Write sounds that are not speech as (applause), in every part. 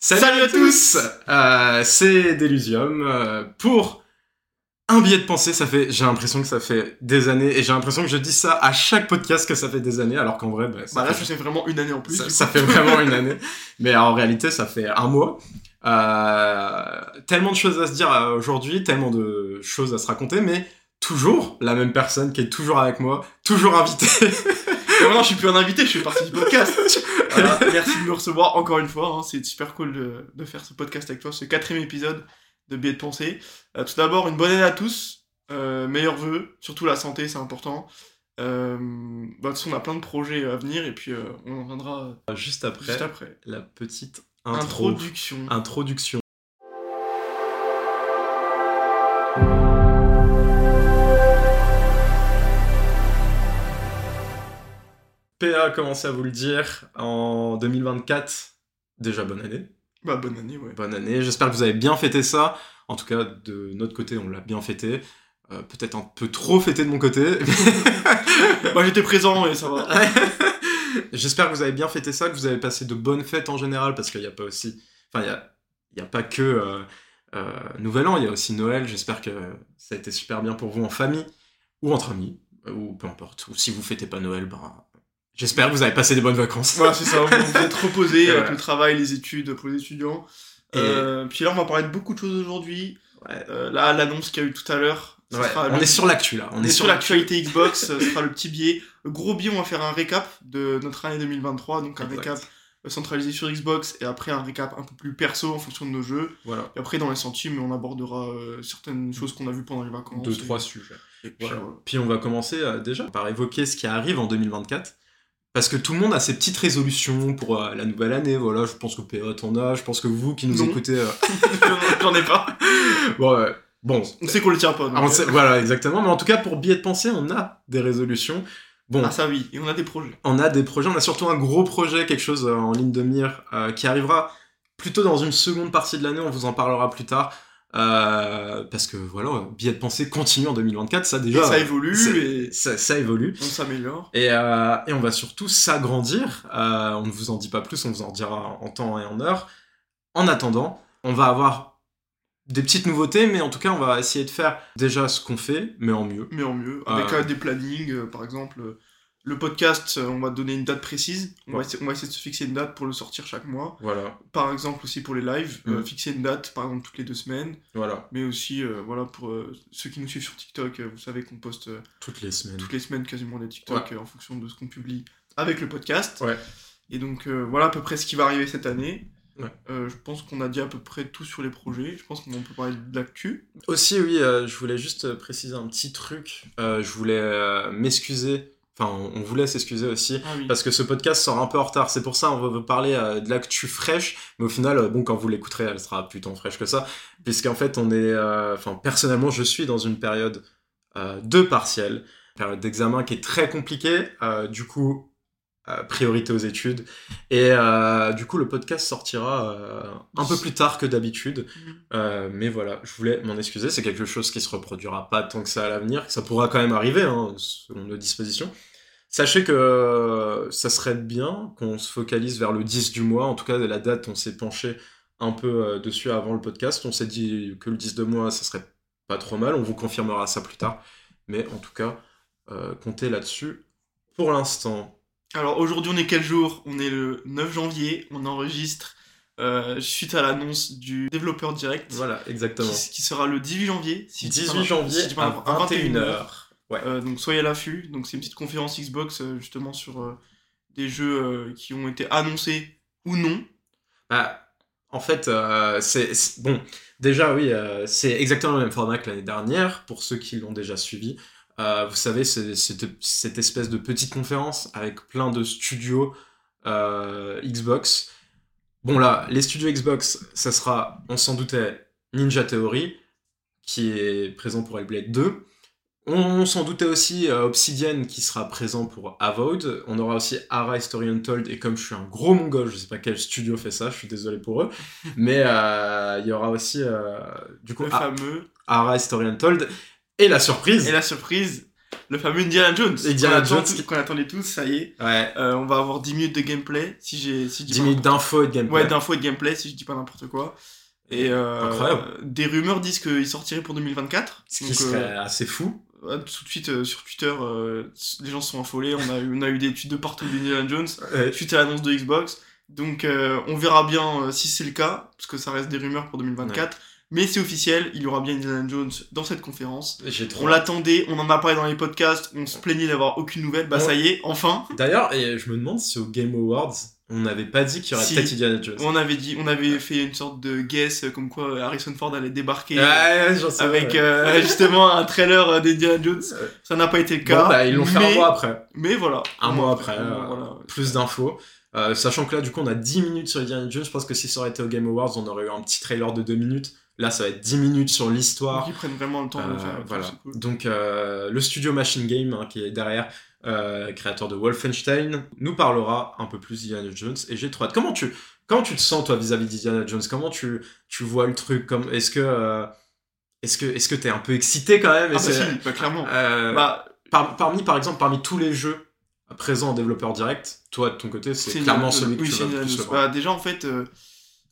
Salut, à tous Euh, C'est Delusium. euh, pour un billet de pensée, ça fait, j'ai l'impression que ça fait des années, et j'ai l'impression que je dis ça à chaque podcast que ça fait des années, alors qu'en vrai, bah, ça, Bah là, fait, je sais vraiment une année en plus. ça, ça fait vraiment (laughs) une année. Mais en réalité, ça fait un mois. Euh, tellement de choses à se dire aujourd'hui, tellement de choses à se raconter, mais toujours la même personne qui est toujours avec moi, toujours invité. Et maintenant, je suis plus un invité, je fais partie du (laughs) podcast. Voilà, (laughs) merci de me recevoir encore une fois. hein, C'est super cool de, de faire ce podcast avec toi, ce quatrième épisode de Biais de pensée. Euh, tout d'abord, une bonne année à tous. Euh, meilleurs vœux, surtout la santé, c'est important. Euh, bah, de toute façon, on a plein de projets à venir et puis on en reviendra Juste après, juste après. la petite intro. Introduction. Introduction. PA a commencé à vous le dire en 2024. Déjà bonne année. Bah, bonne année, ouais. Bonne année. J'espère que vous avez bien fêté ça. En tout cas, de notre côté, on l'a bien fêté. Euh, Peut-être un peu trop fêté de mon côté. (laughs) Moi, j'étais présent et ça va. (laughs) J'espère que vous avez bien fêté ça, que vous avez passé de bonnes fêtes en général, parce qu'il n'y a pas aussi. Enfin, il n'y a, il y a pas que euh, euh, Nouvel An, il y a aussi Noël. J'espère que ça a été super bien pour vous en famille ou entre amis, ou peu importe. Ou si vous fêtez pas Noël, ben, j'espère que vous avez passé des bonnes vacances. Voilà, c'est ça. Vous êtes (laughs) reposé Et avec voilà. le travail, les études pour les étudiants. Et- Euh, puis là, on va parler de beaucoup de choses aujourd'hui. Ouais. Euh, là, l'annonce qu'il y a eu tout à l'heure. Ouais, on le- est sur l'actu là. on est sur l'actualité Xbox. ce sera le petit. Le gros billet, on va faire un récap de notre année 2023. Donc un Exact. récap euh, centralisé sur Xbox et après un récap un peu plus perso en fonction de nos jeux. Voilà. Et après, dans les centimes, on abordera euh, certaines choses qu'on a vues pendant les vacances. Deux, Et- trois sujets. et puis, Voilà. voilà. Puis on va commencer euh, déjà par évoquer ce qui arrive en 2024. Parce que tout le monde a ses petites résolutions pour euh, la nouvelle année. Voilà, je pense que PA t'en as, je pense que vous qui nous Non. écoutez. euh, (laughs) J'en ai pas. bon, ouais. bon, On sait qu'on le tient pas. Ah, on euh, sait- voilà, exactement. Mais en tout cas, pour billet de pensée, on a des résolutions. Bon, Ah, ça oui. Et on a des projets. on a des projets, on a surtout un gros projet, quelque chose euh, en ligne de mire, euh, qui arrivera plutôt dans une seconde partie de l'année, on vous en parlera plus tard. Euh, parce que voilà, billet de pensée continue en 2024, ça déjà. Et ça évolue et ça, ça évolue. on s'améliore. Et, euh, et on va surtout s'agrandir. Euh, on ne vous en dit pas plus, on vous en dira en temps et en heure. En attendant, on va avoir des petites nouveautés, mais en tout cas, on va essayer de faire déjà ce qu'on fait, mais en mieux. mais en mieux, avec des plannings, par exemple. Le podcast, euh, on va donner une date précise. On, va essayer, on va essayer de se fixer une date pour le sortir chaque mois. Voilà, Par exemple, aussi pour les lives, euh, Mm. fixer une date, par exemple, toutes les deux semaines. voilà, Mais aussi, euh, voilà, pour euh, ceux qui nous suivent sur TikTok, vous savez qu'on poste toutes les semaines. toutes les semaines quasiment des TikTok en fonction de ce qu'on publie avec le podcast. Ouais. Et donc, voilà à peu près ce qui va arriver cette année. Ouais. Euh, je pense qu'on a dit à peu près tout sur les projets. Je pense qu'on peut parler de l'actu. Aussi, oui, euh, je voulais juste préciser un petit truc. Euh, je voulais m'excuser. Enfin, on, on voulait s'excuser aussi. Ah oui. Parce que ce podcast sort un peu en retard, c'est pour ça on va vous parler euh, de l'actu fraîche, mais au final, euh, bon, quand vous l'écouterez, elle sera plus tant fraîche que ça, puisqu'en fait, on est, euh, enfin, personnellement, je suis dans une période euh, de partiel, période d'examen qui est très compliquée, euh, du coup, euh, priorité aux études, et euh, du coup, le podcast sortira euh, un peu plus tard que d'habitude, euh, mais voilà, je voulais m'en excuser, c'est quelque chose qui se reproduira pas tant que ça à l'avenir, ça pourra quand même arriver, hein, selon nos dispositions. Sachez que ça serait bien qu'on se focalise vers le 10 du mois. En tout cas, la date, on s'est penché un peu dessus avant le podcast. On s'est dit que le 10 de mois, ça serait pas trop mal. On vous confirmera ça plus tard. Mais en tout cas, comptez là-dessus pour l'instant. Alors aujourd'hui, on est quel jour? On est le 9 janvier. On enregistre euh, suite à l'annonce du développeur direct. Voilà, exactement. Qui, qui sera le 18 janvier. si je dis pas 18 n'im- janvier si pas à n'importe- 21h. Ouais. Euh, donc soyez à l'affût. Donc c'est une petite conférence Xbox euh, justement sur des jeux qui ont été annoncés ou non. Bah, en fait, c'est bon. Déjà, oui, c'est exactement le même format que l'année dernière. Pour ceux qui l'ont déjà suivi, Euh, vous savez, c'est c'est cette espèce de petite conférence avec plein de studios euh, Xbox. Bon là, les studios Xbox, ça sera, on s'en doutait, Ninja Theory, qui est présent pour Hellblade 2. On s'en doutait aussi euh, Obsidian qui sera présent pour Avowed. On aura aussi Ara History Untold. Et comme je suis un gros mongol, je sais pas quel studio fait ça, je suis désolé pour eux. (laughs) Mais il y aura aussi, du coup, Le A- fameux. Ara History Untold. Et la surprise, Et la surprise, le fameux Indiana Jones. Indiana qu'on attend Jones qu'on attendait tous, ça y est. Ouais. Euh, on va avoir 10 minutes de gameplay, si j'ai si je dis 10 pas minutes d'infos et de gameplay. Ouais, d'infos et de gameplay, si je dis pas n'importe quoi. Et euh, Incroyable. des rumeurs disent qu'il sortirait pour 2024. Ce qui serait euh, assez fou. ouais, tout de suite euh, sur Twitter, euh, les gens sont affolés. On a, eu- on a eu des tweets de partout d'Indiana Jones Ouais. suite à l'annonce de Xbox. Donc euh, on verra bien si c'est le cas, parce que ça reste des rumeurs pour 2024. Mais c'est officiel, il y aura bien Indiana Jones dans cette conférence. Trop. On l'attendait, on en a parlé dans les podcasts, on se plaignait d'avoir aucune nouvelle. Bah Ouais. ça y est, enfin. D'ailleurs, je me demande si au Game Awards, on n'avait pas dit qu'il y aurait Si. peut-être Indiana Jones. On avait dit, on avait fait une sorte de guess euh, comme quoi Harrison Ford allait débarquer. Ouais, sais avec euh, (laughs) justement un trailer euh, d'Indiana Jones. Ça n'a pas été le cas. Bon, bah, ils l'ont fait mais, un mois après. Mais voilà. Un mois après, euh, euh, voilà. Plus d'infos. Euh, sachant que là, du coup, on a 10 minutes sur Indiana Jones. Je pense que si ça aurait été au Game Awards, on aurait eu un petit trailer de 2 minutes. Là, ça va être 10 minutes sur l'histoire. Ils prennent vraiment le temps de le Euh, faire. voilà. cool. Donc euh, le studio Machine Game hein, qui est derrière, euh, créateur de Wolfenstein, nous parlera un peu plus d'Indiana Jones et j'ai trop hâte. Comment tu comment tu te sens toi vis-à-vis d'Indiana Jones? Comment tu tu vois le truc? Comme est-ce que euh, est-ce que est-ce que t'es un peu excité quand même? Ah bah si, bah, clairement. euh, Bah, par- parmi par exemple parmi tous les jeux présents en développeur direct, toi de ton côté c'est clairement celui que tu vas plus. Bah, déjà, en fait,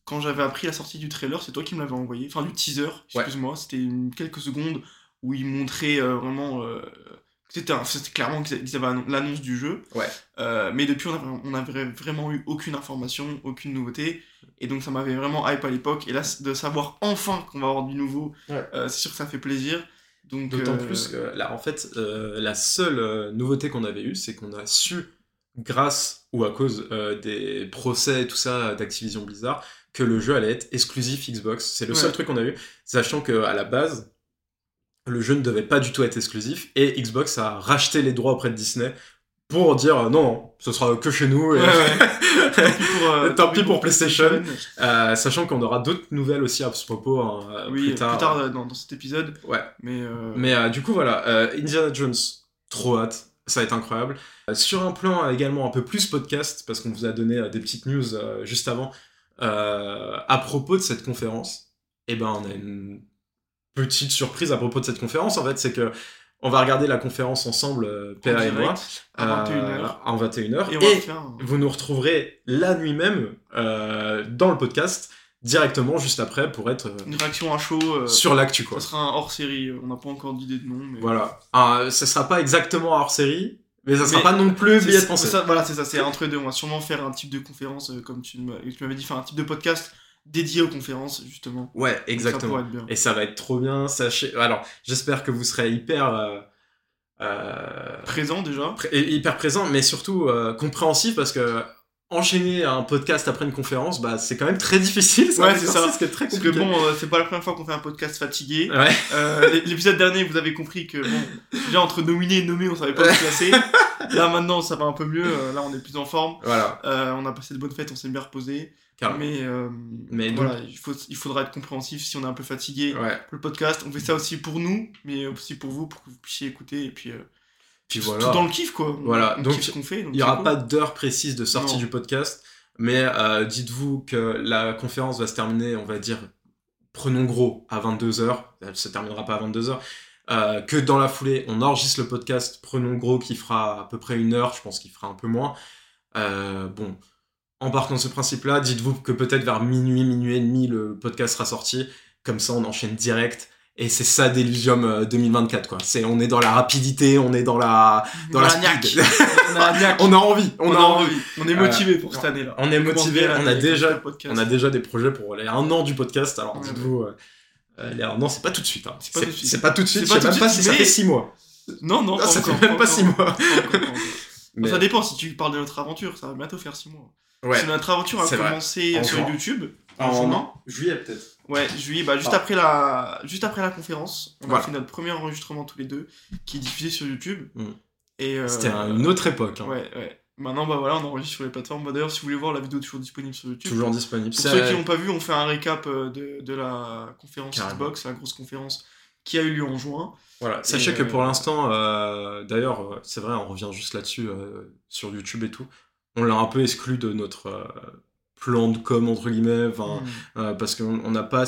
quand j'avais appris la sortie du trailer, c'est toi qui me l'avais envoyé. Enfin, du teaser, excuse-moi. C'était une- quelques secondes où il montrait euh, vraiment. euh, c'était c'était clairement qu'ils avaient annon- l'annonce du jeu. Ouais. Euh, mais depuis, on avait, on avait vraiment eu aucune information, aucune nouveauté. Et donc, ça m'avait vraiment hype à l'époque. Et là, de savoir enfin qu'on va avoir du nouveau, Ouais. euh, c'est sûr que ça fait plaisir. D'autant plus que là, en fait, la seule nouveauté qu'on avait eue, c'est qu'on a su, grâce ou à cause des procès et tout ça d'Activision Blizzard, que le jeu allait être exclusif Xbox. C'est le seul truc qu'on a eu, sachant que à la base, le jeu ne devait pas du tout être exclusif et Xbox a racheté les droits auprès de Disney pour dire euh, non, non, ce sera que chez nous. et- Ouais, (laughs) Tant pis pour, euh, Tant pis pour PlayStation. Euh, sachant qu'on aura d'autres nouvelles aussi à ce propos hein, Oui, plus tard. euh, dans, dans cet épisode. Ouais. Mais, Mais du coup, voilà, Indiana Jones, trop hâte, ça va être incroyable. Sur un plan également un peu plus podcast, parce qu'on vous a donné des petites news juste avant, euh, à propos de cette conférence, eh ben, on a une petite surprise à propos de cette conférence, en fait, c'est que on va regarder la conférence ensemble, euh, en Péa et moi, à 21h. euh, en 21h, Et et, vous nous retrouverez la nuit même euh, dans le podcast, directement juste après, pour être une réaction à chaud. sur l'actu, quoi. Ça sera un hors série. On n'a pas encore d'idée de nom. Mais... Voilà. Ah, ça sera pas exactement hors série, mais ça sera Mais pas non plus billet de ça- voilà, c'est ça. C'est entre deux. On va sûrement faire un type de conférence, euh, comme tu m'avais dit, faire un type de podcast dédié aux conférences, justement. Ouais, exactement. Et ça va être trop bien. Sachez... Alors, j'espère que vous serez hyper, euh, euh, Présent déjà. hyper présent, mais surtout compréhensif parce que enchaîner un podcast après une conférence, bah, c'est quand même très difficile. Ouais, c'est ça. qui est très Parce que compliqué. bon, euh, c'est pas la première fois qu'on fait un podcast fatigué. Ouais. Euh, L'épisode dernier, vous avez compris que bon, déjà entre nominé et nommé, on savait pas où se placer. Là maintenant, ça va un peu mieux. euh, Là, on est plus en forme. Voilà. Euh, on a passé de bonnes fêtes, on s'est bien reposé. Carrément. Mais, euh, Mais donc- voilà, il, faut, il faudra être compréhensif si on est un peu fatigué Ouais. pour le podcast. On fait ça aussi pour nous, mais aussi pour vous, pour que vous puissiez écouter. Et puis, euh, Puis voilà. tout dans le kiff, quoi. Voilà, on donc, kiffe ce qu'on fait. donc Il n'y aura cool. pas d'heure précise de sortie Non. du podcast, mais euh, dites-vous que la conférence va se terminer, on va dire, prenons gros, à 22h. Elle se terminera pas à 22h. Euh, que dans la foulée, on enregistre le podcast, prenons gros, qui fera à peu près une heure, je pense qu'il fera un peu moins. Euh, bon, en partant de ce principe-là, dites-vous que peut-être vers minuit, minuit et demi, le podcast sera sorti. Comme ça, on enchaîne direct. Et c'est ça Deligium euh, 2024, quoi. C'est, on est dans la rapidité, on est dans la, dans On la speed. On a on envie, on, a envie. On est motivé pour cette année-là. On est motivé, on a déjà, on a déjà des projets pour les un an du podcast. Alors Ouais, dites-vous, euh, euh, les un an, c'est pas tout de suite. hein. C'est pas tout de suite. C'est pas tout de suite. C'est Je sais même pas si ça fait six mois. Non, non, ça fait même pas six mois. (laughs) Ça dépend si tu parles de notre aventure, ça va bientôt faire 6 mois. Ouais. Si notre aventure a commencé En sur. YouTube, en En juin. juillet peut-être. Ouais, juillet, bah, juste, Ah. après la... juste après la conférence, on Voilà. a fait notre premier enregistrement tous les deux, qui est diffusé sur YouTube. Mm. Et, euh, C'était un- une autre époque. hein. Ouais, ouais. Maintenant, bah voilà, on enregistre sur les plateformes. Bah, D'ailleurs, si vous voulez voir, la vidéo est toujours disponible sur YouTube. Toujours disponible. Pour ceux qui n'ont pas vu, on fait un récap euh, de, de la conférence Carrément. Xbox, la grosse conférence qui a eu lieu en juin. Voilà. Sachez Et, que euh, pour l'instant, euh, d'ailleurs, c'est vrai, on revient juste là-dessus euh, sur YouTube et tout. On l'a un peu exclu de notre euh, plan de com entre guillemets. Enfin, Mm. Euh, parce qu'on on n'a pas.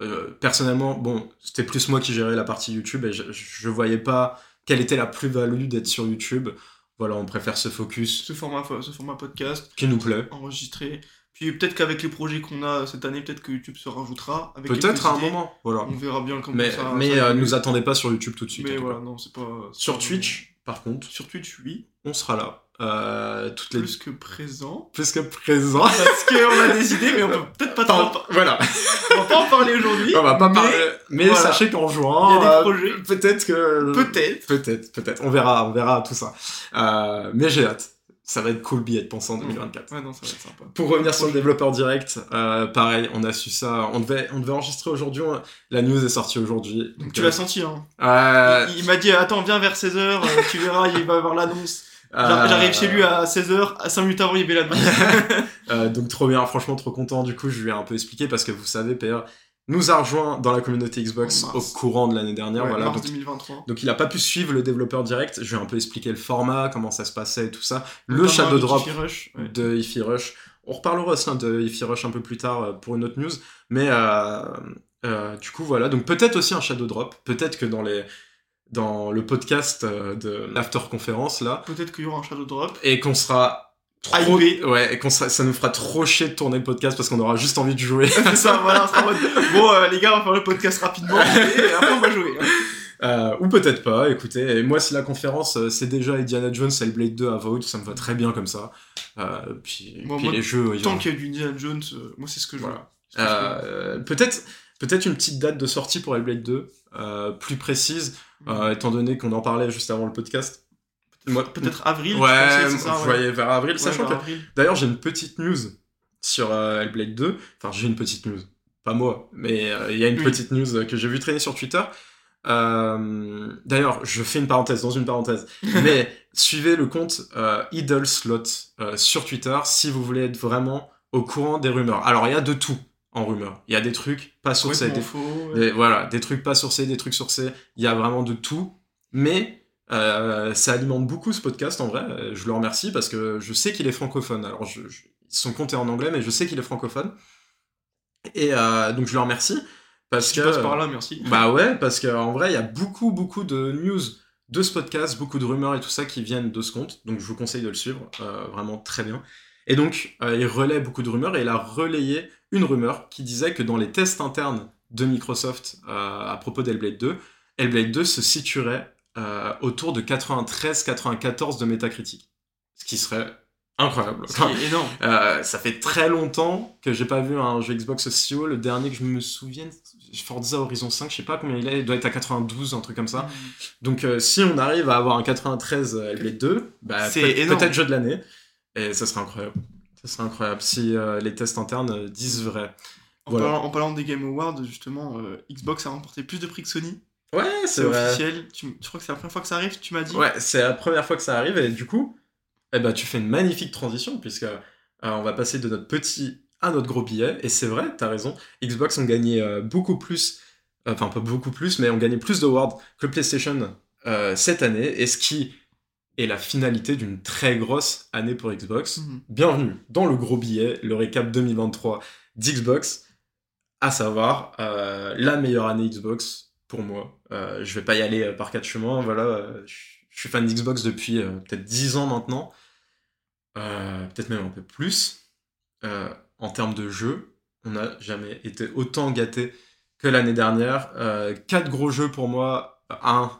euh, personnellement, bon, c'était plus moi qui gérais la partie YouTube et je, je voyais pas quelle était la plus-value d'être sur YouTube. Voilà, on préfère ce focus Ce format, ce format podcast, qui nous plaît. enregistré. Puis peut-être qu'avec les projets qu'on a cette année, peut-être que YouTube se rajoutera. Avec Peut-être à un moment, voilà. On verra bien comment Mais, ça. mais ça euh, nous attendez pas sur YouTube tout de suite. Mais voilà, non, c'est pas. Sur Twitch, par contre, Sur Twitch, oui. on sera là. Euh, toutes les... Plus que présent. Plus que présent. Parce qu'on a des idées, mais on peut peut-être pas, Attends, voilà. on va pas en parler aujourd'hui. On va pas mais parler. Mais voilà. sachez qu'en Il y juin, a des euh, projets. peut-être que. Peut-être. Peut-être, peut-être. On verra, on verra tout ça. Euh, mais j'ai hâte. Ça va être cool billet de penser en 2024. Ouais, non, ça va être sympa. Pour revenir sur le développeur direct, euh, pareil, on a su ça. On devait, on devait enregistrer aujourd'hui. on- La news est sortie aujourd'hui. Donc tu euh, l'as senti, hein. euh, Il, il m'a dit, attends, viens vers 16h, tu verras, il va y avoir l'annonce. Euh, J'arrive chez lui à 16h, à 5 minutes avant, il y avait l'annonce. (laughs) (laughs) Euh, donc trop bien, franchement trop content. Du coup, je lui ai un peu expliqué parce que vous savez, PR nous a rejoint dans la communauté Xbox En au courant de l'année dernière. Ouais, voilà, mars donc, 2023. donc il a pas pu suivre le développeur direct. Je lui ai un peu expliqué le format, comment ça se passait et tout ça. Le Notamment Shadow Drop Ify Rush, ouais. de Ify Rush. On reparlera aussi hein, de Ify Rush un peu plus tard euh, pour une autre news. Mais euh, euh, du coup, voilà. Donc peut-être aussi un Shadow Drop. Peut-être que dans les dans le podcast euh, de l'after conférence là, Peut-être qu'il y aura un Shadow Drop. et qu'on sera trop, Hypé. ouais, et qu'on sera, ça nous fera trop chier de tourner le podcast parce qu'on aura juste envie de jouer. (laughs) C'est ça, voilà, en mode, bon, euh, les gars, on va faire le podcast rapidement, et après on va jouer. hein. Euh, ou peut-être pas, écoutez. Et moi, si la conférence, c'est déjà Indiana Jones et Blade 2 à Void, ça me va très bien comme ça. Euh, puis Bon, puis moi, les jeux, Tant qu'il y a du Indiana Jones, moi c'est ce que je veux. Voilà. Veux. Peut-être peut-être une petite date de sortie pour Hellblade 2, euh, plus précise, euh, étant donné qu'on en parlait juste avant le podcast. Peut-être avril, je Ouais, pensais, c'est ça, je ouais. voyais vers avril, Ouais, sachant vers que. D'ailleurs, j'ai une petite news sur euh, Hellblade 2. Enfin, j'ai une petite news. Pas moi, mais euh, il y a une Oui. petite news que j'ai vu traîner sur Twitter. Euh, D'ailleurs, je fais une parenthèse dans une parenthèse. (laughs) mais suivez le compte euh, Idle Slot euh, sur Twitter si vous voulez être vraiment au courant des rumeurs. Alors, il y a de tout en rumeurs. Il y a des trucs pas sourcés, des, faux. ouais. des- voilà, des trucs pas sourcés, des trucs sourcés. Il y a vraiment de tout. Mais euh, ça alimente beaucoup ce podcast en vrai. Je le remercie parce que je sais qu'il est francophone. Alors, je, je- son compte est en anglais, mais je sais qu'il est francophone. Et euh, donc, je le remercie parce Si que. tu passes par là, merci. Bah ouais, parce qu'en vrai, il y a beaucoup, beaucoup de news de ce podcast, beaucoup de rumeurs et tout ça qui viennent de ce compte. Donc, je vous conseille de le suivre. euh, vraiment très bien. Et donc, il relaie beaucoup de rumeurs et il a relayé une rumeur qui disait que dans les tests internes de Microsoft euh, à propos d'Hellblade 2, Hellblade 2 se situerait euh, autour de 93-94 de métacritique. Ce qui serait incroyable. Ce qui est énorme. Euh, ça fait très longtemps que j'ai pas vu un jeu Xbox aussi haut. Le dernier que je me souvienne, Forza Horizon 5, je sais pas combien il est, il doit être à 92, un truc comme ça. Donc euh, si on arrive à avoir un 93 Hellblade 2, bah, peut-être jeu de l'année. Et ça serait incroyable. Ça serait incroyable si euh, les tests internes euh, disent vrai. En, Voilà. parlant, en parlant des Game Awards, justement, euh, Xbox a remporté plus de prix que Sony. Ouais, C'est officiel. Tu, tu crois que c'est la première fois que ça arrive Tu m'as dit Ouais, c'est la première fois que ça arrive et du coup, eh ben, tu fais une magnifique transition puisque euh, on va passer de notre petit à notre gros billet. Et c'est vrai, t'as raison. Xbox ont gagné beaucoup plus, enfin pas beaucoup plus, mais ont gagné plus d'awards que PlayStation cette année. Et ce qui est la finalité d'une très grosse année pour Xbox. Mhm. Bienvenue dans le gros billet, le récap 2023 d'Xbox, à savoir euh, la meilleure année Xbox pour moi. Euh, je vais pas y aller euh, par quatre chemins, voilà. euh, je suis fan d'Xbox depuis peut-être 10 ans maintenant, peut-être même un peu plus. En termes de jeux, on n'a jamais été autant gâté que l'année dernière. Quatre gros jeux pour moi, un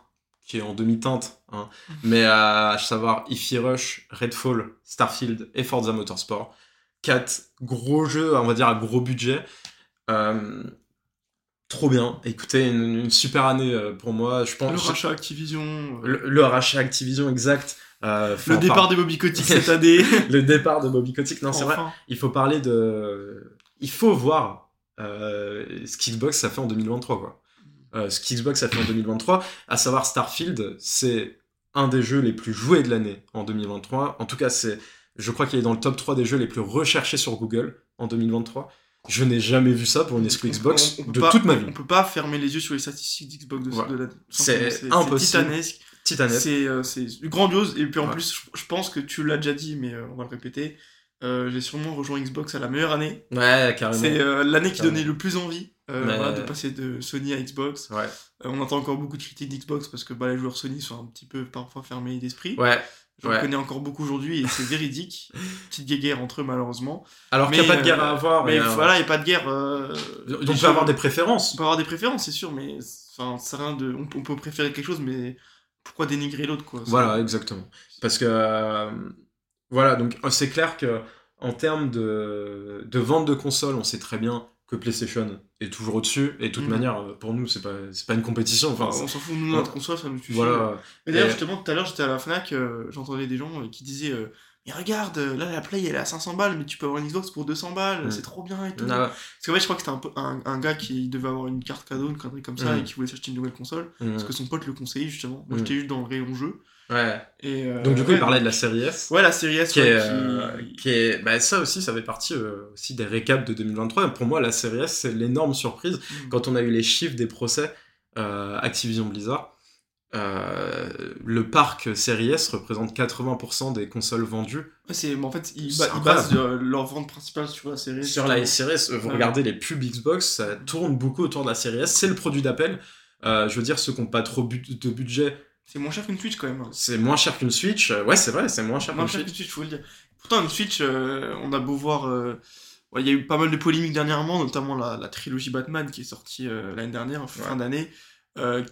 qui est en demi-teinte, hein, mais à savoir Ify Rush, Redfall, Starfield et Forza Motorsport. Quatre gros jeux, on va dire à gros budget. Euh, trop bien. Écoutez, une, une super année euh, pour moi. Je pense. Le rachat Activision. euh, le, le rachat Activision exact. Euh, le départ de Bobby Kotick cette (laughs) année. le départ de Bobby Kotick. Non, c'est vrai. Il faut parler de. Il faut voir euh, ce qu'Xbox a fait en 2023, quoi. Euh, ce qu'Xbox a fait en 2023, à savoir Starfield, c'est un des jeux les plus joués de l'année en 2023. En tout cas, c'est, je crois qu'il est dans le top 3 des jeux les plus recherchés sur Google en 2023. Je n'ai jamais vu ça pour une exclu Xbox On- on peut de pas- toute ma vie. On peut pas fermer les yeux sur les statistiques d'Xbox de, Voilà. de l'année. C'est impossible. titanesque. Titanesque. C'est euh, grandiose. Et puis en Ouais. plus, je, je pense que tu l'as déjà dit, mais euh, on va le répéter. euh, J'ai sûrement rejoint Xbox à la meilleure année. Ouais, carrément. C'est euh, l'année qui donnait le plus envie. Euh, Mais- voilà, de passer de Sony à Xbox. Ouais. Euh, on entend encore beaucoup de critiques d'Xbox parce que bah, les joueurs Sony sont un petit peu parfois fermés d'esprit. Ouais. J'en ouais. connais encore beaucoup aujourd'hui et c'est véridique. (laughs) Petite guéguerre entre eux malheureusement. Alors qu'il n'y a Mais, pas de guerre à euh, avoir. mais mais, euh, voilà, il n'y a pas de guerre. euh, Donc, on peut avoir des préférences. on peut avoir des préférences, c'est sûr, mais enfin, c'est rien de. On, on peut préférer quelque chose, mais pourquoi dénigrer l'autre quoi? Voilà, exactement. Parce que euh, voilà, donc euh, c'est clair que en termes de, de vente de consoles, on sait très bien que PlayStation est toujours au-dessus. Et de toute Mhm. manière, euh, pour nous, c'est pas pas une compétition. Enfin, on s'en fout, nous, notre console, ça nous suffit. voilà. Mais d'ailleurs, Et- justement, tout à l'heure, j'étais à la Fnac, euh, j'entendais des gens euh, qui disaient euh, Mais regarde, là, la Play, elle est à 500 balles, mais tu peux avoir une Xbox pour 200 balles, Mm. c'est trop bien et tout. Ah, Parce qu'en fait, je crois que c'était un, un, un gars qui devait avoir une carte cadeau, une connerie comme ça, Mm. et qui voulait s'acheter une nouvelle console, mhm. parce que son pote le conseillait, justement. Moi, Mm. j'étais juste dans le rayon jeu. Ouais. Et, euh, Donc du coup, ouais, il parlait de la série S. Ouais, la série S, Qui ouais, est, qui- euh, qui est bah, ça aussi, ça fait partie euh, aussi des récaps de 2023. Pour moi, la série S, c'est l'énorme surprise. Mm. quand on a eu les chiffres des procès Activision Blizzard, le parc Series S représente 80% des consoles vendues c'est, en fait, ils, C'est ba- ils basent leur vente principale sur la série S. sur la. Series S. Vous regardez les pubs Xbox, ça tourne beaucoup autour de la Series S. C'est le produit d'appel. Je veux dire, ceux qui n'ont pas trop de budget, C'est moins cher qu'une Switch, quand même. c'est moins cher qu'une Switch. Euh, Ouais, c'est vrai, c'est moins cher qu'une Switch. qu'une Switch, faut le dire. Pourtant, une Switch, euh, on a beau voir. euh, ouais, Il y a eu pas mal de polémiques dernièrement, notamment la, la trilogie Batman qui est sortie euh, l'année dernière, fin Ouais. d'année.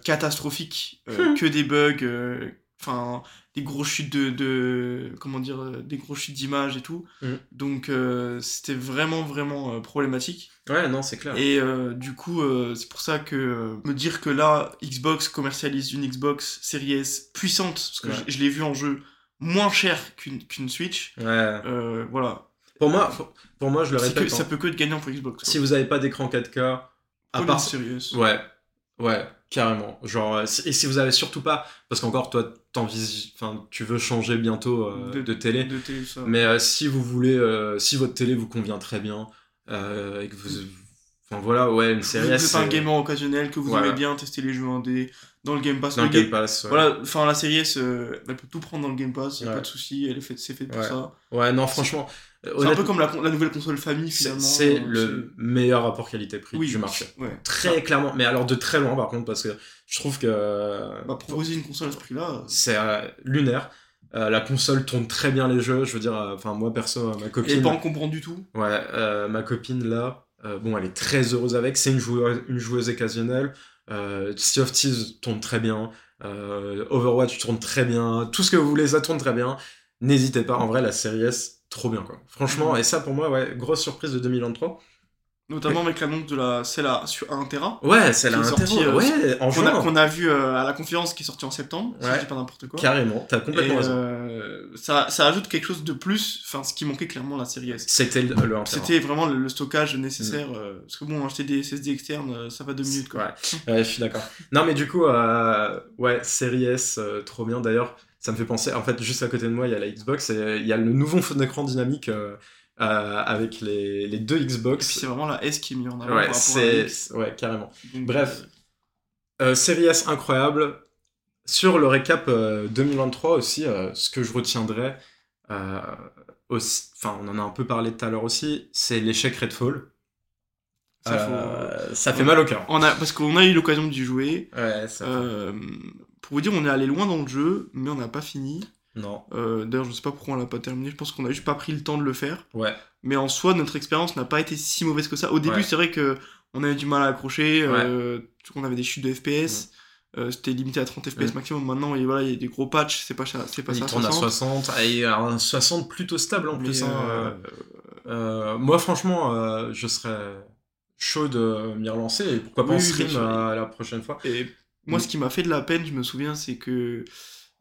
catastrophique, (laughs) que des bugs, enfin des grosses chutes de, de comment dire, des grosses chutes d'images et tout. Mhm. Donc euh, c'était vraiment vraiment euh, problématique. Ouais, non, c'est clair. Et euh, du coup, c'est pour ça que me dire que là, Xbox commercialise une Xbox Series S puissante, parce que Ouais. je, je l'ai vu en jeu moins cher qu'une Switch. Ouais. Voilà. Pour moi, pour, pour moi, je le que, répète. ça hein, peut que être gagnant pour Xbox. quoi. Si vous n'avez pas d'écran 4K, à part Series. Ouais, ouais, carrément. Genre, et si vous avez surtout pas, parce qu'encore toi, tu veux changer bientôt euh, de, De- télé, De télé, ça. mais euh, si vous voulez, euh, si votre télé vous convient très bien, et que vous, enfin voilà, ouais, une vous série êtes S, un gamer occasionnel, que vous Voilà. aimez bien tester les jeux indés dans le Game Pass. dans Le le Ga- Game Pass. ouais. Voilà, enfin la série S, elle peut tout prendre dans le Game Pass, y a Ouais. pas de souci, elle est faite, c'est fait pour Ouais. ça. Ouais, non, franchement, C'est un peu comme la, nouvelle console famille c'est finalement. c'est euh, le meilleur rapport qualité-prix oui, du marché. Ouais. Très clairement, mais alors de très loin par contre, parce que je trouve que Bah, proposer une console à ce prix-là. c'est euh, lunaire. Euh, la console tourne très bien les jeux. Je veux dire, euh, enfin moi perso, euh, ma Elle est copine, pas encombrant du tout. ouais, euh, ma copine là, euh, bon, elle est très heureuse avec. C'est une joueuse, une joueuse occasionnelle. Euh, sea of Thieves tourne très bien. Euh, Overwatch tourne très bien. Tout ce que vous voulez, ça tourne très bien. N'hésitez pas. En vrai, la série S, trop bien quoi. Franchement, Mhm. et ça pour moi, ouais, grosse surprise de 2023. Notamment avec l'annonce de la celle à sur 1 Tera. Ouais, la Qui est sorti, interro- euh, Ouais, en Qu'on a, juin. qu'on a vu euh, à la conférence qui est sortie en septembre, si Ouais. je dis pas n'importe quoi. Carrément, t'as complètement Et, raison. euh, ça, ça ajoute quelque chose de plus, enfin ce qui manquait clairement à la série S. C'était le, le 1 C'était vraiment le, le stockage nécessaire. euh, parce que bon, acheter des SSD externes, ça va deux minutes quoi. Ouais, ouais, je suis d'accord. Non, mais du coup, ouais, série S, trop bien. D'ailleurs, ça me fait penser, en fait, juste à côté de moi, il y a la Xbox et il y a le nouveau fond d'écran dynamique euh, euh, avec les, les deux Et puis Xbox. c'est vraiment la S qui est mise en avant Ouais, c'est. Ouais, carrément. Donc, Bref. euh, Euh, série S incroyable. Sur le récap euh, 2023 aussi, euh, ce que je retiendrai, euh, aussi, enfin, on en a un peu parlé tout à l'heure aussi, c'est l'échec Redfall. ça, faut- Euh, ça fait mal au cœur. on a, parce qu'on a eu l'occasion d'y jouer. Ouais, ça fait- Euh, pour vous dire, on est allé loin dans le jeu, mais on n'a pas fini. Non. Euh, D'ailleurs, je sais pas pourquoi on l'a pas terminé. Je pense qu'on a juste pas pris le temps de le faire. Ouais. Mais en soi, notre expérience n'a pas été si mauvaise que ça. Au début, Ouais. c'est vrai que on avait du mal à accrocher. euh, on avait des chutes de FPS. euh, C'était limité à 30 FPS Mm. maximum. Maintenant, voilà, il y a des gros patchs. C'est pas ça, c'est pas Il tourne à 60. 60, et un 60 plutôt stable en Mais, plus. hein, moi, franchement, je serais chaud de m'y relancer et pourquoi pas en Oui, stream la prochaine fois. Et moi, Mm. ce qui m'a fait de la peine, je me souviens, c'est que.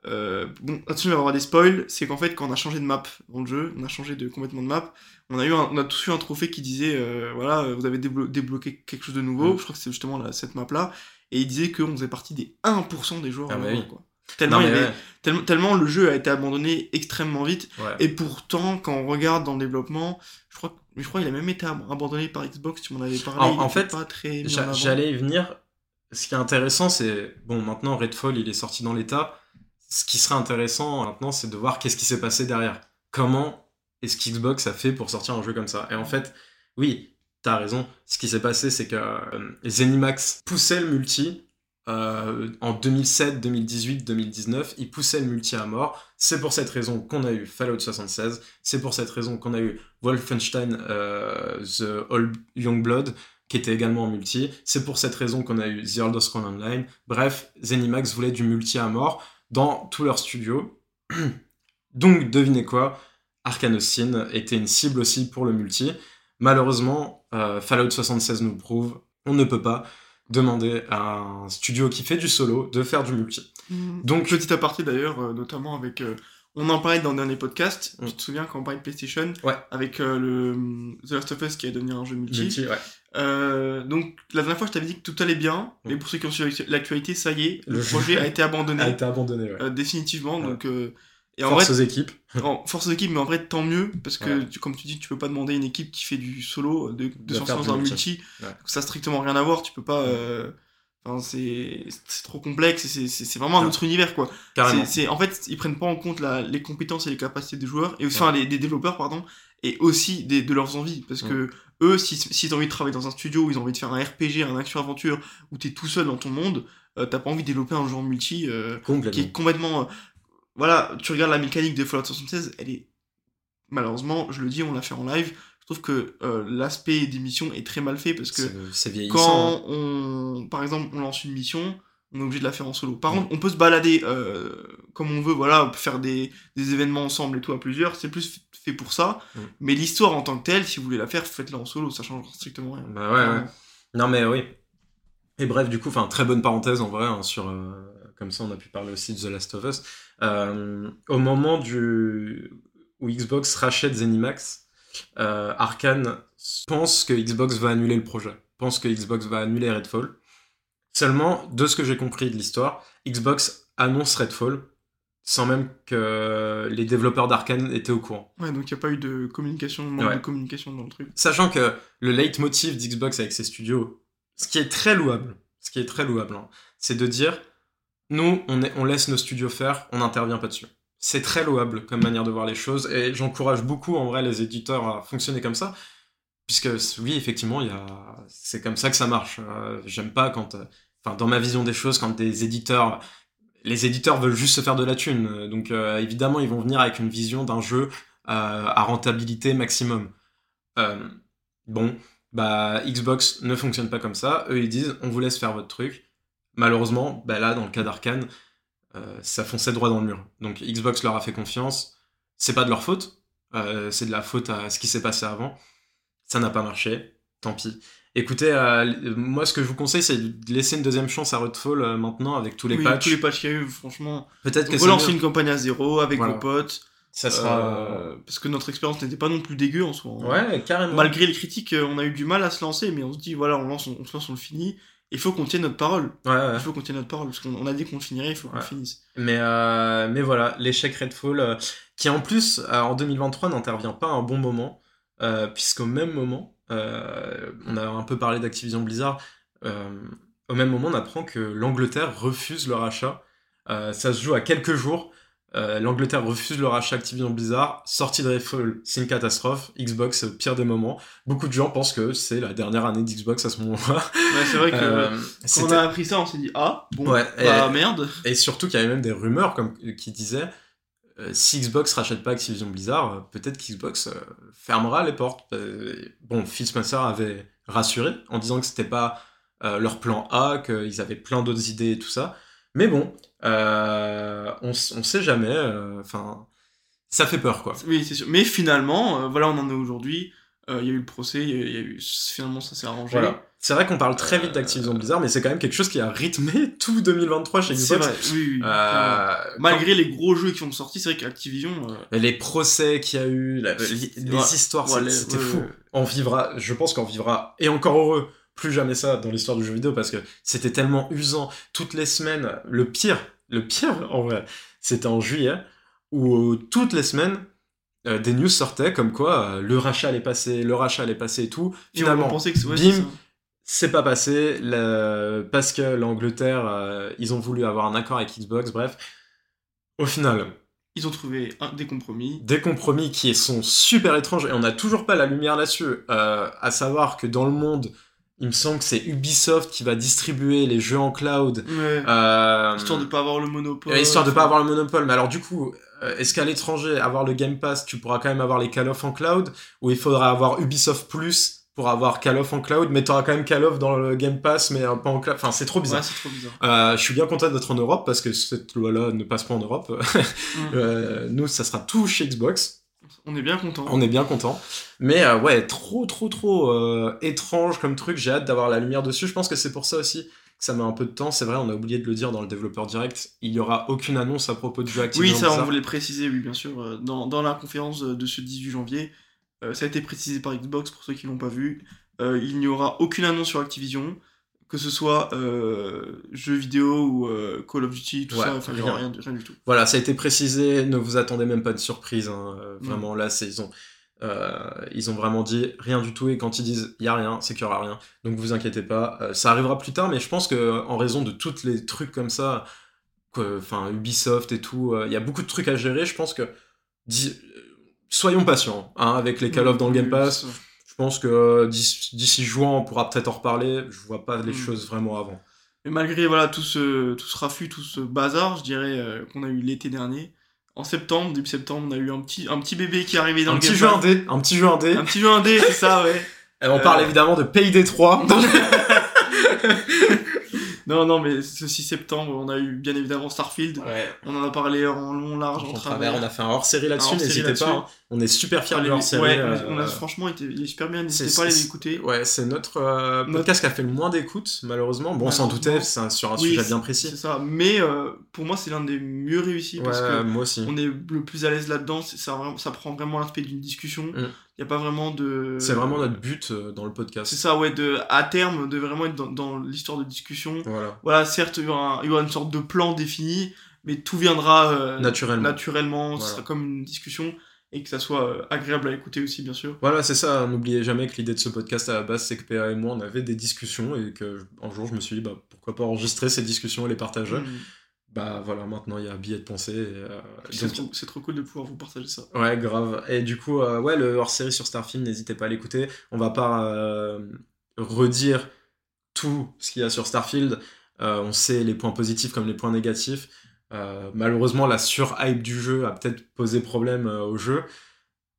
Euh, bon, là-dessus, il va y avoir des spoils. C'est qu'en fait, quand on a changé de map dans le jeu, on a changé de, complètement de map, on a, eu un- on a tous eu un trophée qui disait euh, voilà, euh, vous avez déblo- débloqué quelque chose de nouveau. Mm. Je crois que c'est justement cette map-là. Et il disait qu'on faisait partie des 1% des joueurs. Ah bah oui. quoi. Tellement, Non, il tellement, tellement le jeu a été abandonné extrêmement vite. ouais. Et pourtant, quand on regarde dans le développement, je crois, je crois qu'il a même été ab- abandonné par Xbox, tu m'en avais parlé. En- en fait. J'allais y venir. Ce qui est intéressant, c'est. Bon, maintenant, Redfall, il est sorti dans l'état. Ce qui serait intéressant maintenant, c'est de voir qu'est-ce qui s'est passé derrière. Comment est-ce qu'Xbox a fait pour sortir un jeu comme ça? Et en fait, oui, t'as raison. Ce qui s'est passé, c'est que euh, Zenimax poussait le multi euh, en 2007, 2018, 2019. Il poussait le multi à mort. C'est pour cette raison qu'on a eu Fallout 76. C'est pour cette raison qu'on a eu Wolfenstein euh, The Old Youngblood qui était également en multi. C'est pour cette raison qu'on a eu The Elder Scrolls Online. Bref, Zenimax voulait du multi à mort dans tous leurs studios. (clears throat) Donc, devinez quoi Austin était une cible aussi pour le multi. Malheureusement, euh, Fallout 76 nous prouve, on ne peut pas demander à un studio qui fait du solo de faire du multi. Mm. Donc, petit aparté d'ailleurs, euh, notamment avec. euh, on en parlait dans le dernier podcast. Mm. Tu te souviens quand on parlait de PlayStation Ouais. Avec euh, le The Last of Us qui est devenu un jeu multi. Multi, ouais. Euh, donc, la dernière fois, je t'avais dit que tout allait bien. Mm. Mais pour ceux qui ont suivi l'actualité, ça y est, le projet a été abandonné. (laughs) A été abandonné, ouais. euh, définitivement. Ouais. Donc, euh, et en Force vrai, aux équipes. (laughs) en force d'équipe, mais en vrai, tant mieux, parce que, Ouais. tu- comme tu dis, tu peux pas demander à une équipe qui fait du solo de, de, De dans un multi. Ça a strictement rien à voir, tu peux pas. Ouais. euh, Enfin, c'est c'est trop complexe, c'est- vraiment un autre univers, quoi. Carrément. C'est- c'est- en fait, ils prennent pas en compte la- les compétences et les capacités des joueurs, et enfin, les, des développeurs, pardon, et aussi des, de leurs envies, parce que eux, si, si t'as envie de travailler dans un studio, où ils ont envie de faire un RPG, un action-aventure, où t'es tout seul dans ton monde, euh, t'as pas envie de développer un en multi, euh, qui est complètement. euh, Voilà, tu regardes la mécanique de Fallout 76, elle est. Malheureusement, je le dis, on l'a fait en live. Je trouve que euh, l'aspect des missions est très mal fait parce que vieillissant. hein. quand on. Par exemple, on lance une mission, on est obligé de la faire en solo. Par contre, on peut se balader euh, comme on veut, voilà, on peut faire des, des événements ensemble et tout à plusieurs, c'est plus fait pour ça. Mm. Mais l'histoire en tant que telle, si vous voulez la faire, faites-la en solo, ça change strictement rien. Bah ouais, ouais. Non mais oui. Et bref, du coup, enfin très bonne parenthèse en vrai hein, sur euh, comme ça on a pu parler aussi de The Last of Us. Euh, au moment du où Xbox rachète Zenimax, Arkane pense que Xbox va annuler le projet, pense que Xbox va annuler Redfall. Seulement, de ce que j'ai compris de l'histoire, Xbox annonce Redfall sans même que les développeurs d'Arkane étaient au courant. Ouais, donc il n'y a pas eu de communication, manque Ouais. de communication dans le truc. Sachant que le leitmotiv d'Xbox avec ses studios, ce qui est très louable, ce qui est très louable, hein, c'est de dire nous, on, est- on laisse nos studios faire, on n'intervient pas dessus. C'est très louable comme manière de voir les choses et j'encourage beaucoup en vrai les éditeurs à fonctionner comme ça. Puisque oui, effectivement, il y a... c'est comme ça que ça marche. Euh, J'aime pas quand, euh, dans ma vision des choses, quand des éditeurs, les éditeurs veulent juste se faire de la thune. Donc euh, évidemment, ils vont venir avec une vision d'un jeu euh, à rentabilité maximum. Euh, bon, bah Xbox ne fonctionne pas comme ça. Eux, ils disent, on vous laisse faire votre truc. Malheureusement, bah là, dans le cas d'Arkane, ça fonçait droit dans le mur. Donc Xbox leur a fait confiance. C'est pas de leur faute. C'est de la faute à ce qui s'est passé avant. Ça n'a pas marché. Tant pis. Écoutez, euh, moi, ce que je vous conseille, c'est de laisser une deuxième chance à Redfall euh, maintenant avec tous les Oui, patchs. tous les patchs qu'il y a eu, franchement. Peut-être que Relancer une campagne à zéro avec Voilà. vos potes. Ça sera. euh, parce que notre expérience n'était pas non plus dégueu en soi. hein. Ouais, carrément. Malgré les critiques, on a eu du mal à se lancer, mais on se dit, voilà, on lance, on, on se lance, on le finit. Il faut qu'on tienne notre parole. Ouais, ouais. Il faut qu'on tienne notre parole, parce qu'on on a dit qu'on finirait, il faut qu'on Ouais. finisse. Mais, mais voilà, l'échec Redfall, qui en plus, en 2023, n'intervient pas à un bon moment, puisqu'au même moment, euh, on a un peu parlé d'Activision Blizzard, euh, au même moment, on apprend que l'Angleterre refuse le rachat. Euh, ça se joue à quelques jours. L'Angleterre refuse le rachat Activision Blizzard. Sortie de Redfall, c'est une catastrophe. Xbox, pire des moments. Beaucoup de gens pensent que c'est la dernière année d'Xbox à ce moment-là. Ouais, c'est vrai que quand on a appris ça, on s'est dit, ah, bon, Ouais, bah et- merde. Et surtout qu'il y avait même des rumeurs comme, qui disaient si Xbox rachète pas Activision Blizzard, euh, peut-être qu'Xbox euh, fermera les portes. Euh, bon, Phil Spencer avait rassuré en disant que c'était pas euh, leur plan A, qu'ils avaient plein d'autres idées et tout ça. Mais bon, euh, on, on sait jamais. euh, Enfin, ça fait peur quoi. Oui, c'est sûr. Mais finalement, euh, voilà, on en est aujourd'hui. Euh, Il y a eu le procès, il y a eu- il y a eu... finalement, ça s'est arrangé. Voilà. C'est vrai qu'on parle très vite Euh, d'Activision Blizzard, mais c'est quand même quelque chose qui a rythmé tout 2023 chez C'est Xbox. vrai, oui, oui. Euh, Malgré les gros jeux qui sont sortis, c'est vrai qu'Activision. euh, les procès qu'il y a eu, la- les, les Ouais. histoires, Ouais, c'est- c'était ouais, fou. On vivra, je pense qu'on vivra, et encore heureux, plus jamais ça dans l'histoire du jeu vidéo parce que c'était tellement usant. Toutes les semaines, le pire, le pire en vrai, c'était en juillet où euh, toutes les semaines, euh, des news sortaient comme quoi euh, le rachat allait passer, le rachat allait passer et tout. et Finalement, pensait que ouais, bim, c'est pas passé parce que l'Angleterre, euh, ils ont voulu avoir un accord avec Xbox, bref. Au final, Ils ont trouvé un, des compromis. Des compromis qui sont super étranges et on n'a toujours pas la lumière là-dessus. À savoir que dans le monde, il me semble que c'est Ubisoft qui va distribuer les jeux en cloud. Ouais. Euh, Histoire de pas avoir le monopole. histoire de pas avoir le monopole. Mais alors du coup, est-ce qu'à l'étranger, avoir le Game Pass, tu pourras quand même avoir les Call of en cloud Ou il faudra avoir Ubisoft Plus pour avoir Call of en cloud, mais t'auras quand même Call of dans le Game Pass, mais euh, pas en cloud. Enfin, c'est trop bizarre. Ouais, c'est trop bizarre. Euh, je suis bien content d'être en Europe parce que cette loi-là ne passe pas en Europe. (laughs) Mm. Euh, nous, ça sera tout chez Xbox. On est bien content. On est bien content. Mais euh, ouais, trop, trop, trop euh, étrange comme truc. J'ai hâte d'avoir la lumière dessus. Je pense que c'est pour ça aussi ça met un peu de temps. C'est vrai, on a oublié de le dire dans le développeur direct. Il y aura aucune annonce à propos du jeu Oui, Activision ça, on voulait le préciser, oui, bien sûr. Euh, Dans, dans la conférence de ce 18 janvier, euh, ça a été précisé par Xbox pour ceux qui l'ont pas vu. Euh, il n'y aura aucune annonce sur Activision, que ce soit euh, jeux vidéo ou Call of Duty, tout Ouais, ça. Enfin, rien. rien, rien du tout. Voilà, ça a été précisé. Ne vous attendez même pas de surprise. hein. Mm. Vraiment, là, c'est ils ont. Euh, ils ont vraiment dit rien du tout et quand ils disent il y a rien, c'est qu'il y aura rien. Donc vous inquiétez pas, Euh, ça arrivera plus tard mais je pense que en raison de tous les trucs comme ça enfin Ubisoft et tout, euh, il y a beaucoup de trucs à gérer, je pense que dis- euh, soyons patients hein, avec les Call of dans le Game Pass. Je pense que euh, d'ici juin, on pourra peut-être en reparler. Je vois pas les Mm. choses vraiment avant. Mais malgré voilà, tout, ce, tout ce raffut, tout ce bazar, je dirais, euh, qu'on a eu l'été dernier, en septembre, début septembre, on a eu un petit, un petit bébé qui est arrivé dans Un le petit jeu indé, un petit jeu indé. Un petit jeu indé, c'est ça, ouais. (laughs) Et on parle Euh, évidemment de Payday 3. (laughs) Non, non, mais ce 6 septembre, on a eu bien évidemment Starfield. Ouais. On en a parlé en long, large, en En travers. travers, on a fait un hors-série là-dessus, Un hors-série n'hésitez là-dessus. pas. hein. On est super fiers de hors-série. ouais, euh, on a, franchement, été, il est super bien. N'hésitez c'est- pas à les c'est- écouter. Ouais, c'est notre euh, podcast qui a fait le moins d'écoutes, malheureusement. Bon, on s'en doutait, c'est sur un Oui, sujet c'est- bien C'est précis. ça. Mais euh, pour moi, c'est l'un des mieux réussis parce que moi aussi. on est le plus à l'aise là-dedans. c'est- Ça, ça prend vraiment l'aspect d'une discussion. Il n'y a pas vraiment de. C'est vraiment notre but euh, dans le podcast. C'est ça, ouais, de, à terme, de vraiment être dans, dans l'histoire de discussion. Voilà. Voilà, certes, il y, aura il y aura une sorte de plan défini, mais tout viendra euh, Naturellement. naturellement, ce Voilà. sera comme une discussion, et que ça soit euh, agréable à écouter aussi, bien sûr. Voilà, c'est ça. N'oubliez jamais que l'idée de ce podcast à la base, c'est que PA et moi, on avait des discussions et que un jour, je me suis dit, bah, pourquoi pas enregistrer ces discussions et les partager. Mm. Bah voilà, maintenant, il y a billet de pensée. euh, C'est trop, trop cool de pouvoir vous partager ça. Ouais, grave. Et du coup, euh, ouais, le hors-série sur Starfield, n'hésitez pas à l'écouter. On va pas euh, redire tout ce qu'il y a sur Starfield. On sait les points positifs comme les points négatifs. Malheureusement, la sur-hype du jeu a peut-être posé problème au jeu.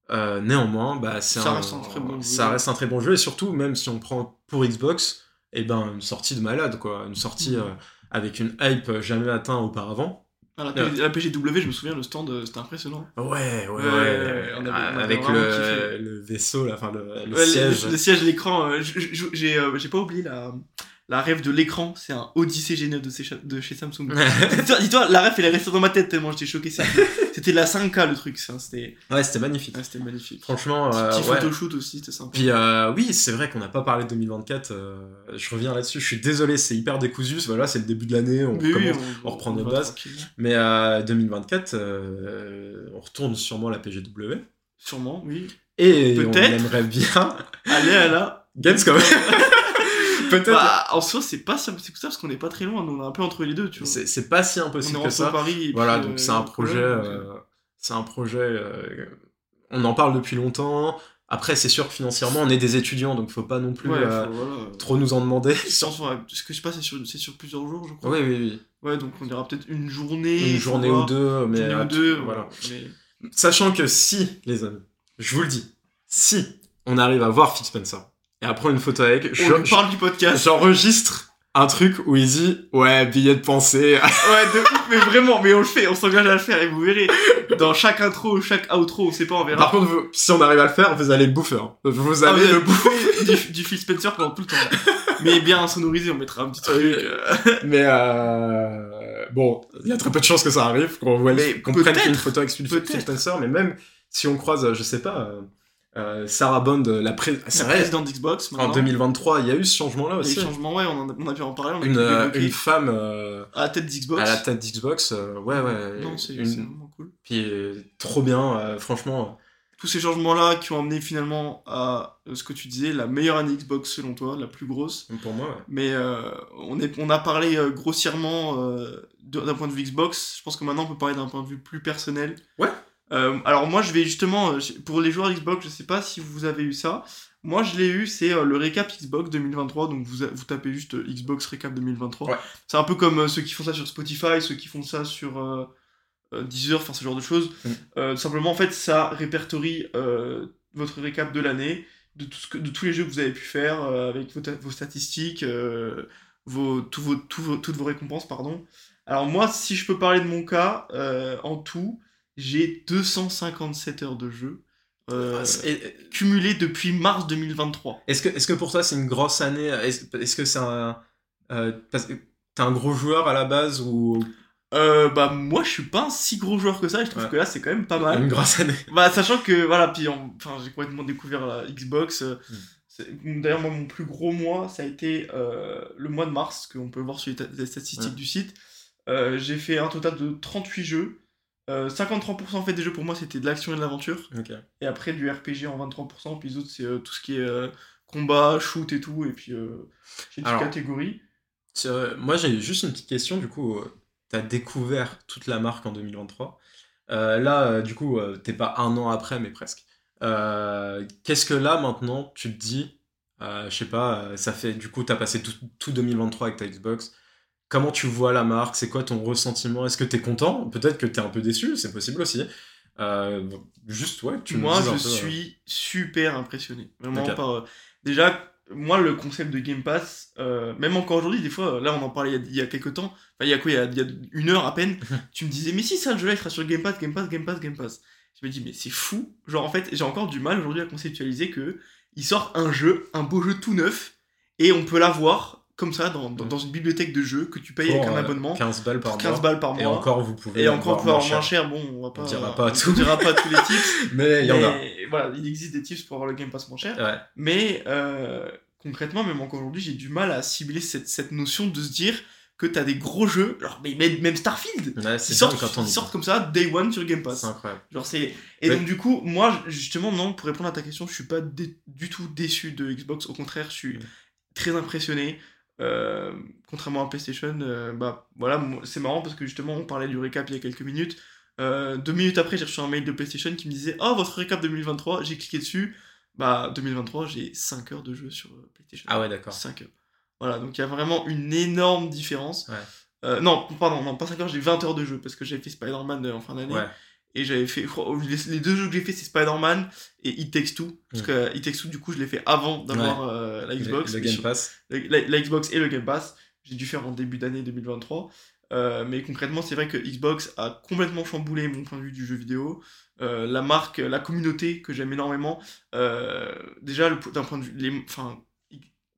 Néanmoins, bah, c'est Ça un, reste un très bon jeu. ça reste un très bon jeu. Et surtout, même si on prend pour Xbox, et ben, une sortie de malade, quoi. Une sortie Mhm. Euh, avec une hype jamais atteinte auparavant. À la, la PGW, je me souviens, le stand, euh, c'était impressionnant. Ouais, ouais, ouais. Ouais, ouais, on avait- on avait avec le, vaisseau, là, enfin le, le Ouais, siège. Le, le siège, l'écran, euh, euh, j'ai pas oublié la, la rêve de l'écran, c'est un Odyssey G9 de, chez- de chez Samsung. (laughs) Dis-toi, la rêve, elle est restée dans ma tête tellement j'étais choqué. C'était (laughs) la 5K le truc, ça, c'était ouais, c'était magnifique. ouais, c'était magnifique. Franchement, euh, Petit ouais. photoshoot aussi, c'était sympa. Puis euh, oui, c'est vrai qu'on n'a pas parlé de 2024. euh, je reviens là-dessus. Je suis désolé, c'est hyper décousu. Voilà, c'est le début de l'année. On oui, commence. on reprend nos bases. Mais euh, 2024, euh, on retourne sûrement la PGW. Sûrement, oui. Et on aimerait bien Allez, à la. (laughs) Gamescom. Peut-être. Bah, en soi, c'est pas si impossible que ça parce qu'on n'est pas très loin, on est un peu entre les deux, tu vois. c'est c'est pas si On impossible est que ça. Paris Voilà, donc euh, c'est un projet. euh, euh, c'est un projet. euh, on en parle depuis longtemps. Après, c'est sûr que financièrement, on est des étudiants, donc faut pas non plus ouais, euh, faut- voilà. trop nous en demander. Ce que je sais pas, c'est sur, c'est sur plusieurs jours, je crois. oui, oui, oui. Ouais, donc on ira peut-être une journée. Une journée ou deux, mais journée euh, ou deux, voilà. Mais... Sachant que si, les amis, je vous le dis, si on arrive à voir Phil Spencer et à prendre une photo avec, je- On lui parle du podcast. j'enregistre un truc où il dit ouais billet de pensée. Ouais, de ouf, mais vraiment, mais on le fait, on s'engage à le faire et vous verrez. Dans chaque intro, chaque outro, on sait pas, on verra. Par contre, vous- si on arrive à le faire, vous allez le bouffer. hein. Vous Ah, allez le bouffer du, du Phil Spencer pendant tout le temps. Mais bien sonorisé, on mettra un petit truc. Oui. euh, Mais euh, bon, il y a très peu de chances que ça arrive, qu'on voit, qu'on prenne une photo avec Phil. Spencer. Mais même si on croise, je sais pas, euh, euh, Sarah Bond, la pré... la présidente d'Xbox, En maintenant. 2023, il y a eu ce changement-là Il y a eu aussi. des changements, ouais, on, en a, on a pu en parler, on Une, euh, une femme euh, À la tête d'Xbox. à la tête d'Xbox, euh, ouais, ouais. Non, c'est une- vraiment cool. Puis euh, trop bien, euh, franchement. tous ces changements-là qui ont amené finalement à euh, ce que tu disais, la meilleure année Xbox selon toi, la plus grosse. Pour moi, ouais. Mais euh, on, est, on a parlé euh, grossièrement euh, d'un point de vue Xbox. Je pense que maintenant on peut parler d'un point de vue plus personnel. Ouais. Euh, alors moi je vais justement, euh, pour les joueurs Xbox, je sais pas si vous avez eu ça. Moi je l'ai eu, c'est euh, le récap Xbox 2023. Donc vous, vous tapez juste euh, Xbox récap 2023. Ouais. C'est un peu comme ceux qui font ça sur Spotify, ceux qui font ça sur euh, Deezer, enfin ce genre de choses. Mm. Euh, simplement en fait ça répertorie euh, votre récap de l'année de, tout ce que, de tous les jeux que vous avez pu faire euh, avec vos, vos statistiques, euh, vos, tous vos, tous vos- toutes vos récompenses. pardon. Alors moi, si je peux parler de mon cas, euh, en tout, j'ai 257 heures de jeu euh, et- cumulées depuis mars 2023. Est-ce que, est-ce que pour toi c'est une grosse année Est-ce que c'est un. euh, parce que t'es un gros joueur à la base ou? Euh, bah moi, je suis pas un si gros joueur que ça, et je trouve Ouais. que là, c'est quand même pas mal. une grosse année Bah, sachant que, voilà, puis en- enfin, j'ai complètement découvert la Xbox. euh, Mm. c'est- D'ailleurs, moi, mon plus gros mois, ça a été euh, le mois de mars, qu'on peut voir sur les, ta- les statistiques Ouais. du site. J'ai fait un total de 38 jeux. Euh, 53% en fait des jeux pour moi, c'était de l'action et de l'aventure. Et après, du RPG en 23%. Puis les autres, c'est euh, tout ce qui est euh, combat, shoot et tout. Et puis, euh, j'ai une Alors, catégorie. C'est, euh, moi j'ai juste une petite question du coup. T'as découvert toute la marque en 2023. Euh, là, du coup, t'es pas un an après, mais presque. Qu'est-ce que là maintenant tu te dis Je sais pas, ça fait du coup, t'as passé tout, tout 2023 avec ta Xbox. Comment tu vois la marque C'est quoi ton ressentiment Est-ce que t'es content? Peut-être que t'es un peu déçu, c'est possible aussi. Euh, juste, ouais, tu moi, je peu, euh, suis super impressionné. Vraiment par. euh, déjà, moi, le concept de Game Pass, euh, même encore aujourd'hui, des fois, là, on en parlait il y a, il y a quelques temps. Enfin, il y a quoi il y a, il y a une heure à peine. (laughs) tu me disais, mais si ça, le jeu-là, il sera sur Game Pass, Game Pass, Game Pass, Game Pass. Je me dis, mais c'est fou. Genre, en fait, j'ai encore du mal aujourd'hui à conceptualiser que il sort un jeu, un beau jeu tout neuf, et on peut l'avoir comme ça dans, dans, Mm. dans une bibliothèque de jeux que tu payes pour, avec un euh, abonnement. 15 balles par pour 15 mois. balles par mois. Et encore, vous pouvez. Et encore, avoir moins moins cher. Bon, on va pas. On dira pas on tout. dira pas tous les (laughs) tips. Mais il y en a. Voilà, il existe des tips pour avoir le Game Pass moins cher. Ouais. Mais euh, concrètement, même encore aujourd'hui, j'ai du mal à cibler cette, cette notion de se dire que t'as des gros jeux, alors, mais même Starfield, Ouais, ils sortent, bien quand on ils y sortent comme ça, day one sur Game. Pass. C'est incroyable. Genre c'est et donc du coup, moi justement non, pour répondre à ta question, je suis pas dé- du tout déçu de Xbox. Au contraire, je suis Mm. très impressionné. Euh, contrairement à PlayStation, euh, bah voilà, c'est marrant parce que justement on parlait du récap il y a quelques minutes. Euh, deux minutes après, j'ai reçu un mail de PlayStation qui me disait Oh, votre récap 2023, j'ai cliqué dessus. Bah, 2023, j'ai 5 heures de jeu sur PlayStation. Ah ouais, d'accord. 5 heures. Voilà, donc il y a vraiment une énorme différence. Ouais. Non, pardon, non, pas 5 heures, j'ai 20 heures de jeu parce que j'avais fait Spider-Man en fin d'année. Ouais. Et j'avais fait. Les, deux jeux que j'ai fait, c'est Spider-Man et It Takes Two. Parce Mm. que euh, It Takes Two, du coup, je l'ai fait avant d'avoir euh, la Xbox. Le, Game Pass. la, la- la Xbox et le Game Pass. J'ai dû faire en début d'année 2023. Euh, mais concrètement, c'est vrai que Xbox a complètement chamboulé mon point de vue du jeu vidéo. Euh, la marque, la communauté que j'aime énormément. Déjà, d'un point de vue. Les, enfin,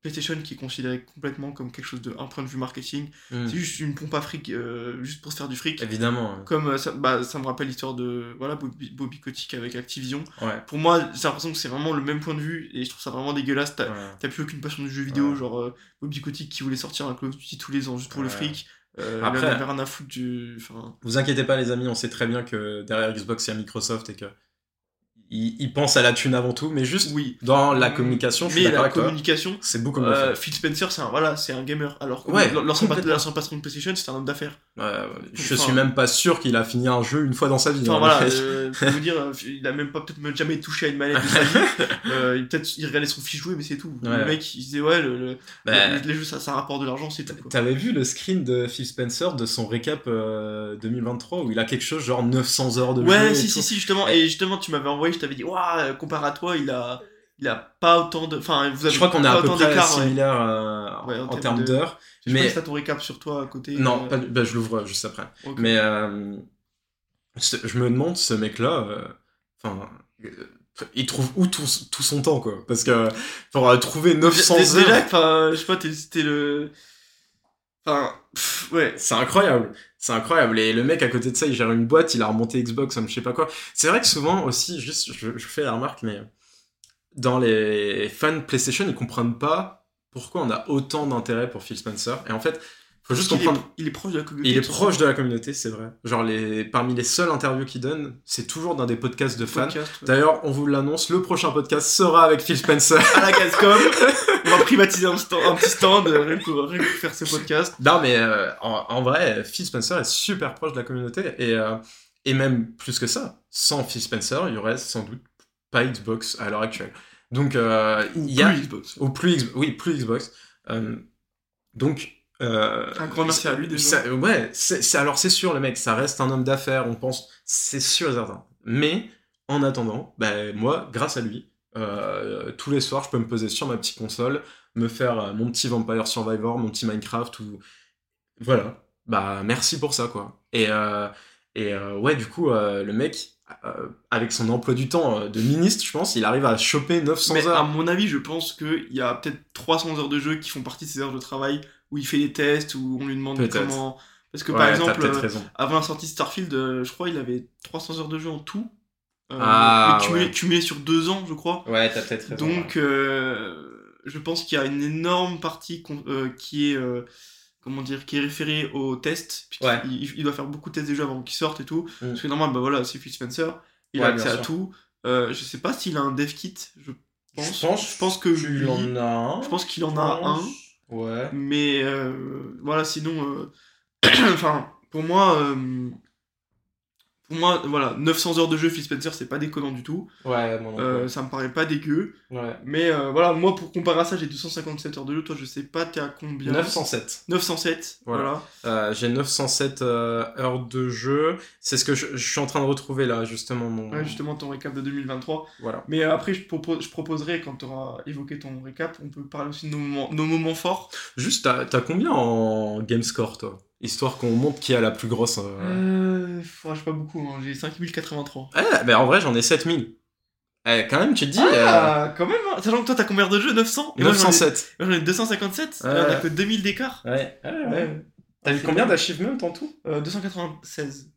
PlayStation qui est considéré complètement comme quelque chose de. un point de vue marketing. Mm. C'est juste une pompe à fric, euh, juste pour se faire du fric. Évidemment. ouais. Comme euh, ça, bah, ça me rappelle l'histoire de voilà, Bobby, Bobby Kotick avec Activision. Ouais. Pour moi, j'ai l'impression que c'est vraiment le même point de vue et je trouve ça vraiment dégueulasse. T'as Ouais. plus aucune passion du jeu vidéo, genre euh, Bobby Kotick qui voulait sortir un Call of Duty tous les ans juste pour le fric. Euh, Après- en avait rien à foutre du. Enfin, Vous inquiétez pas, les amis, on sait très bien que derrière Xbox, il y a Microsoft et que. Ils pensent à la thune avant tout, mais juste oui. dans la communication, je suis Mais d'accord la avec communication, C'est beaucoup mieux euh. Phil Spencer, c'est un, voilà, c'est un gamer. Alors que Ouais, l'ancien patron de PlayStation, c'est un homme d'affaires. Ouais, ouais, je enfin- suis même pas sûr qu'il a fini un jeu une fois dans sa vie. Enfin hein. voilà, euh, vous dire, euh, il a même pas peut-être jamais touché à une manette de sa vie. (laughs) Euh, il peut-être il regardait son fiche jouer, mais c'est tout. Le mec, il disait ouais, le, le- Bah, le- les jeux ça, ça rapporte de l'argent, c'est tout. T'avais vu le screen de Phil Spencer de son récap euh, 2023 où il a quelque chose genre 900 heures de jeu Ouais, si, si, si, justement. Et justement, tu m'avais envoyé, je t'avais dit, waouh, comparé à toi, il a, il a pas autant de. Enfin, vous avez Je crois qu'on est pas à peu près similaire euh, Ouais, en en, termes de- d'heures. Pas Mais t'as ton récap sur toi à côté. non, euh, pas bah, je l'ouvre juste après. Mais euh, je me demande, ce mec-là, enfin, il trouve où tout, tout son temps, quoi Parce que pour trouver 900 Dé- heures, Déjà, enfin, je sais pas, t'es- le. Enfin, pff, ouais. c'est incroyable. C'est incroyable. Et le mec à côté de ça, il gère une boîte, il a remonté Xbox, je sais pas quoi. C'est vrai que souvent aussi, juste, je, je fais la remarque, mais dans les fans PlayStation, ils comprennent pas pourquoi on a autant d'intérêt pour Phil Spencer. Et en fait, Faut juste Il est, comprendre. il est proche de la communauté. Il est proche de la communauté, c'est vrai. Genre, les... parmi les seules interviews qu'il donne, c'est toujours dans des podcasts de fans. Podcast, ouais. D'ailleurs, on vous l'annonce, le prochain podcast sera avec Phil Spencer. à la Cascom. (laughs) privatiser un, stand- un petit stand euh, pour, rien pour faire ce podcast. non, mais euh, en, en vrai, Phil Spencer est super proche de la communauté. Et, euh, et même plus que ça, sans Phil Spencer, il y aurait sans doute pas Xbox à l'heure actuelle. Donc, euh, il y a. Plus Xbox. Ou plus, X- oui, plus Xbox. Donc. Un grand merci à lui, déjà. ça- ouais, alors c'est sûr, le mec, ça reste un homme d'affaires, on pense, c'est sûr et certain. Mais en attendant, bah, moi, grâce à lui, euh, tous les soirs, je peux me poser sur ma petite console, me faire euh, mon petit Vampire Survivor, mon petit Minecraft, ou voilà. Bah, merci pour ça, quoi. Et, euh, et ouais, du coup, le mec, euh, avec son emploi du temps euh, de ministre, je pense, il arrive à choper 900 Mais heures. à mon avis, je pense qu'il y a peut-être 300 heures de jeu qui font partie de ses heures de travail où il fait des tests, où on lui demande comment. Parce que Ouais, par exemple, euh, avant la sortie de Starfield, je crois il avait 300 heures de jeu en tout. Euh, Ah, cumulé, ouais. cumulé sur deux ans, je crois. Ouais, t'as peut-être raison. Donc, euh, je pense qu'il y a une énorme partie euh, qui est, comment dire, qui est référée aux tests. Ouais. Il, il doit faire beaucoup de tests déjà avant qu'ils sortent et tout. Mm. Parce que normal, bah voilà, c'est Phil Spencer. Il Ouais, a accès à sûr. tout. Euh, je sais pas s'il a un dev kit. Je pense. Je pense, je pense que lui- en as un. je pense qu'il en a un. Ouais. Mais euh, voilà, sinon, euh, (clears throat) enfin, pour moi, pour moi, voilà, 900 heures de jeu Phil Spencer, c'est pas déconnant du tout. Ouais, mon Euh, ça me paraît pas dégueu. Ouais. Mais euh, voilà, moi pour comparer à ça, j'ai 257 heures de jeu. Toi, je sais pas, t'es à combien 907. 907, Voilà. voilà. Euh, j'ai 907 euh, heures de jeu. C'est ce que je, je suis en train de retrouver là, justement. Mon... Ouais, justement, ton récap de 2023. Voilà. Mais euh, après, je, propose, je proposerai, quand tu auras évoqué ton récap, on peut parler aussi de nos moments, nos moments forts. Juste, t'as t'as combien en game score, toi? Histoire qu'on montre qui a la plus grosse. euh, Euh, j'ai pas beaucoup, hein, j'ai 5083. Eh, mais en vrai, j'en ai 7000. Eh, quand même, tu te dis. Ah, quand même, hein. sachant que toi, t'as combien de jeux 900 euh, Et moi, j'en ai- 907. Moi, j'en ai 257, Ouais. on a que 2000 d'écart. Ouais. ouais, ouais. Ouais. T'as eu combien bien. d'achievements en tout? Euh, 296.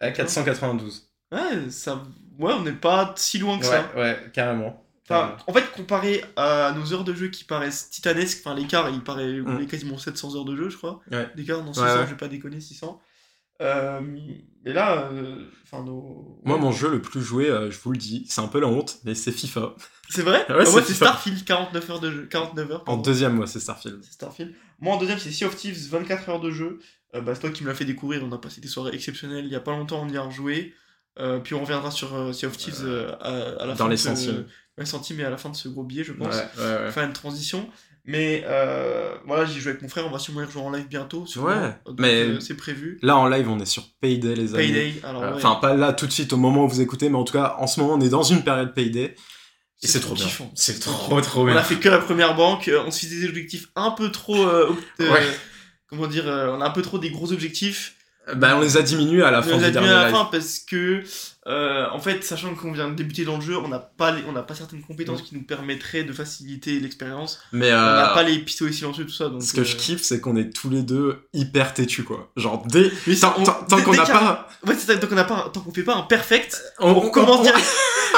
Eh, 492. Ouais, ça... ouais, on n'est pas si loin que ça. Ouais, ouais, carrément. Enfin, en fait, comparé à nos heures de jeu qui paraissent titanesques, enfin, l'écart, il paraît est quasiment 700 heures de jeu, je crois. Ouais. D'écart, non, 600, Ouais, ouais. je vais pas déconner, 600. Euh, mais là, euh, enfin, nos... Moi, mon jeu le plus joué, euh, je vous le dis, c'est un peu la honte, mais c'est FIFA. C'est vrai (laughs) Ouais, Ah, Moi, c'est. Starfield, 49 heures de jeu. 49 heures. En deuxième, moi, c'est Starfield. Starfield. Moi, en deuxième, c'est Sea of Thieves, 24 heures de jeu. Euh, bah, c'est toi qui me l'as fait découvrir. On a passé des soirées exceptionnelles. Il y a pas longtemps, on y a rejoué. Euh, puis on reviendra sur euh, Sea of Thieves euh, à, à la dans fin les de centimes, mais à la fin de ce gros billet, je pense. Faire une transition. Mais euh, voilà, j'y joue avec mon frère. On va sûrement y rejouer en live bientôt. sûrement. Ouais, Donc, mais- euh, c'est prévu. Là, en live, on est sur Payday, les amis. Payday. Alors, Euh, ouais, Enfin, pas là tout de suite au moment où vous écoutez, mais en tout cas, en ce moment, on est dans une période Payday. Et c'est trop bien. C'est trop, trop On bien. a fait que la première banque. euh, On se fait des objectifs un peu trop. euh, euh, Ouais. Comment dire euh, On a un peu trop des gros objectifs. Bah, on les a diminués à la On fin les a dernier à la live. fin parce que, euh, en fait, sachant qu'on vient de débuter dans le jeu, on n'a pas, les- on n'a pas certaines compétences qui nous permettraient de faciliter l'expérience. Mais On n'a euh, pas les pistolets silencieux, tout ça. Donc, ce que je euh, kiffe, c'est qu'on est tous les deux hyper têtus, quoi. Genre, dès... Tant, on- qu'on n'a pas... Ouais, c'est ça, tant qu'on n'a pas, tant qu'on fait pas un perfect, On, on recommence on- direct.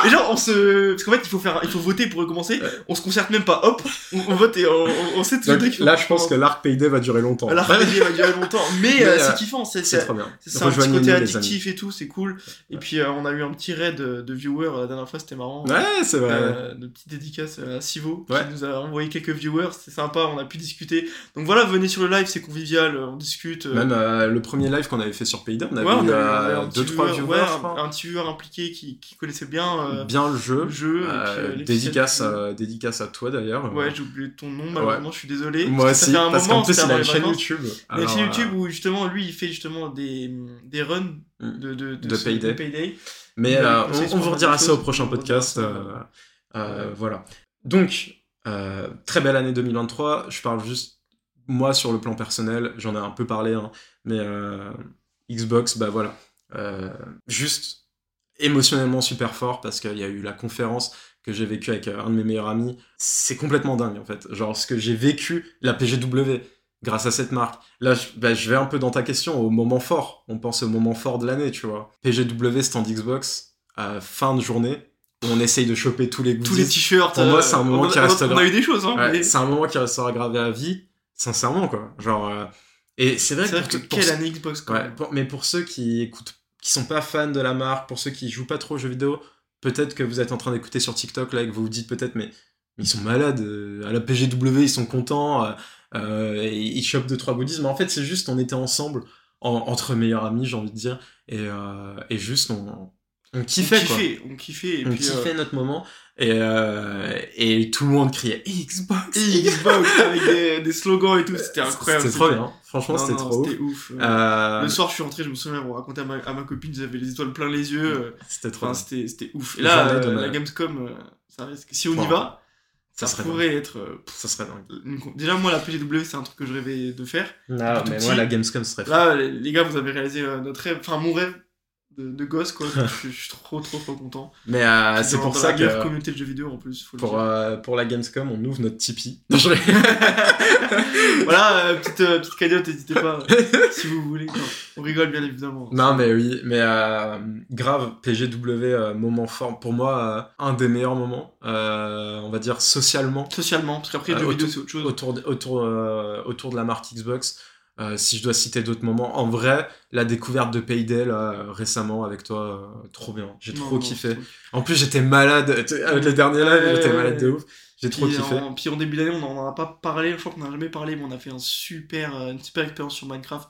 Et genre, on se, parce qu'en fait, il faut faire, il faut voter pour recommencer. On se concerte même pas. Hop, on, on vote et on, on, on sait tout Donc, faut là, je pense que l'arc Payday va durer longtemps. La RPG va durer longtemps, mais, Mais, euh, euh, c'est kiffant, c'est C'est c'est- trop bien. c'est ça, un petit côté addictif et tout, c'est cool. Et puis euh, on a eu un petit raid de, viewers euh, la dernière fois, c'était marrant. Ouais, c'est vrai. De petites dédicaces à Sivo Ouais. qui nous a envoyé quelques viewers, c'est sympa, on a pu discuter. Donc voilà, venez sur le live, c'est convivial, on discute. Même euh, le premier live qu'on avait fait sur Payday, on avait ouais, on eu a eu, un petit deux, trois viewer, viewers, un, petit viewer impliqué qui, qui connaissait bien euh, Bien le jeu. le jeu. et puis, Euh, euh, dédicace, à, dédicace à toi d'ailleurs. Ouais, j'ai oublié ton nom, malheureusement, je suis désolé. Moi aussi, ça fait un parce moment, qu'en plus il a une chaîne. YouTube. Il a une chaîne YouTube où justement lui il fait justement des, des runs Mm. de, de, De ce- Payday. Mais euh, on, vous redira ça au prochain podcast. euh, euh, Voilà. Donc, très belle année 2023. Je parle juste, moi, sur le plan personnel, j'en ai un peu parlé, hein, mais Xbox, bah voilà. Juste émotionnellement super fort parce qu'il y a eu la conférence que j'ai vécue avec euh, un de mes meilleurs amis. C'est complètement dingue, en fait. Genre, ce que j'ai vécu, la PGW, grâce à cette marque. Là, je, bah, je vais un peu dans ta question, au moment fort. On pense au moment fort de l'année, tu vois. PGW, stand Xbox, à fin de journée, on essaye de choper tous les goodies. tous les t-shirts. Pour moi, euh, c'est un moment a- qui restera. On a eu des choses, hein. Ouais, mais- C'est un moment qui restera gravé à vie, sincèrement, quoi. Genre, euh, Et c'est vrai que, que pour quelle année Xbox quand Ouais, pour- mais pour ceux qui écoutent, qui sont pas fans de la marque, pour ceux qui jouent pas trop aux jeux vidéo, peut-être que vous êtes en train d'écouter sur TikTok là et que vous vous dites peut-être mais, ils sont malades euh, à la PGW ils sont contents, euh, euh, et ils chopent deux trois goodies, mais en fait c'est juste on était ensemble en- entre meilleurs amis j'ai envie de dire et, euh, et juste on, on kiffait on quoi. kiffait, on kiffait. Et On puis, euh, kiffait notre moment et, et tout le monde criait Xbox, Xbox avec des, des slogans et tout, c'était incroyable. C'était trop bien, franchement Non, c'était non, trop. C'était ouf. Euh, Le soir, je suis rentré, je me souviens, on racontait à ma, à ma copine, j'avais les étoiles plein les yeux. euh, C'était trop Enfin, c'était c'était ouf. Et là, euh, la. Gamescom, euh, ça risque. Si on y va, Ça pourrait être. pff, Ça serait dingue. Déjà, moi, la PGW, c'est un truc que je rêvais de faire. Ah, tout mais petit. moi la Gamescom serait Là, les, gars, vous avez réalisé notre rêve, enfin mon rêve de, de gosse, quoi. (laughs) je, suis- trop, trop, trop content. Mais euh, c'est pour ça que communauté de jeux vidéo en plus, faut pour, euh, pour la Gamescom, on ouvre notre Tipeee. (laughs) Non, je- (laughs) voilà, euh, petite, euh, petite cagnotte, n'hésitez pas, si vous voulez. Non, on rigole bien évidemment. non, mais oui, mais grave, PGW, moment fort. Pour moi, un des meilleurs moments, on va dire socialement, Socialement, parce qu'après, le jeu auto- vidéo, c'est autre chose. autour de, autour, autour de la marque Xbox. Euh, si je dois citer d'autres moments, en vrai, la découverte de Payday là, euh, récemment avec toi, euh, trop bien. J'ai trop non, kiffé. En plus, j'étais malade. Avec les derniers lives, Ouais, j'étais malade de ouf. J'ai trop kiffé. en, puis en début d'année, on en a pas parlé, je crois qu'on en a jamais parlé, mais on a fait un super, une super expérience sur Minecraft.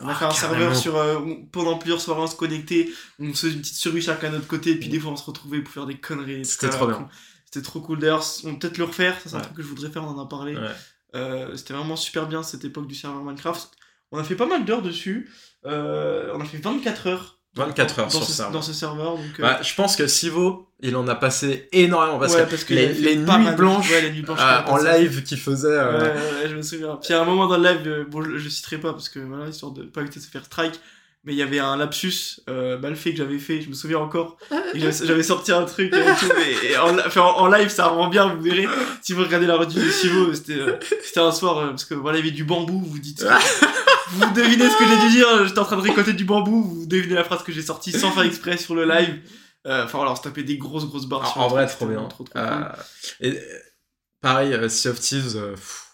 On a Ah, fait un carrément. serveur sur, euh, pendant plusieurs soirées, on se connectait, on se faisait une petite survie chacun de notre côté, et puis des fois on se retrouvait pour faire des conneries. C'était trop bien. C'était trop cool. D'ailleurs, on peut peut-être le refaire, ça c'est un truc que je voudrais faire, on en a parlé. Ouais. Euh, C'était vraiment super bien cette époque du serveur Minecraft. On a fait pas mal d'heures dessus, Euh, on a fait 24 heures. 24 heures dans sur ce, serveur. Dans ce serveur, donc... euh, Bah, je pense que Sivo, il en a passé énormément parce ouais, que, parce qu'il les, nuits mal blanches, ouais, les nuits blanches euh, en live qu'il faisait. Ouais, je me souviens. Puis à un moment dans le live, bon, je, je citerai pas parce que voilà, histoire de pas éviter de se faire strike, mais il y avait un lapsus euh, mal fait que j'avais fait, je me souviens encore. (laughs) J'avais sorti un truc et tout, et en, enfin, en, en live ça rend bien, vous verrez. Si vous regardez la rediff de Sivo, c'était euh, c'était un soir, euh, parce que voilà, il y avait du bambou, vous dites. (laughs) vous devinez ce que j'ai dû dire, j'étais en train de récolter du bambou, vous devinez la phrase que j'ai sortie sans faire exprès sur le live. Euh, Enfin voilà, on se tapait des grosses grosses barres. sur En, vrai, trop bien. Trop, trop cool. et, pareil, euh, Sea of Thieves. pff.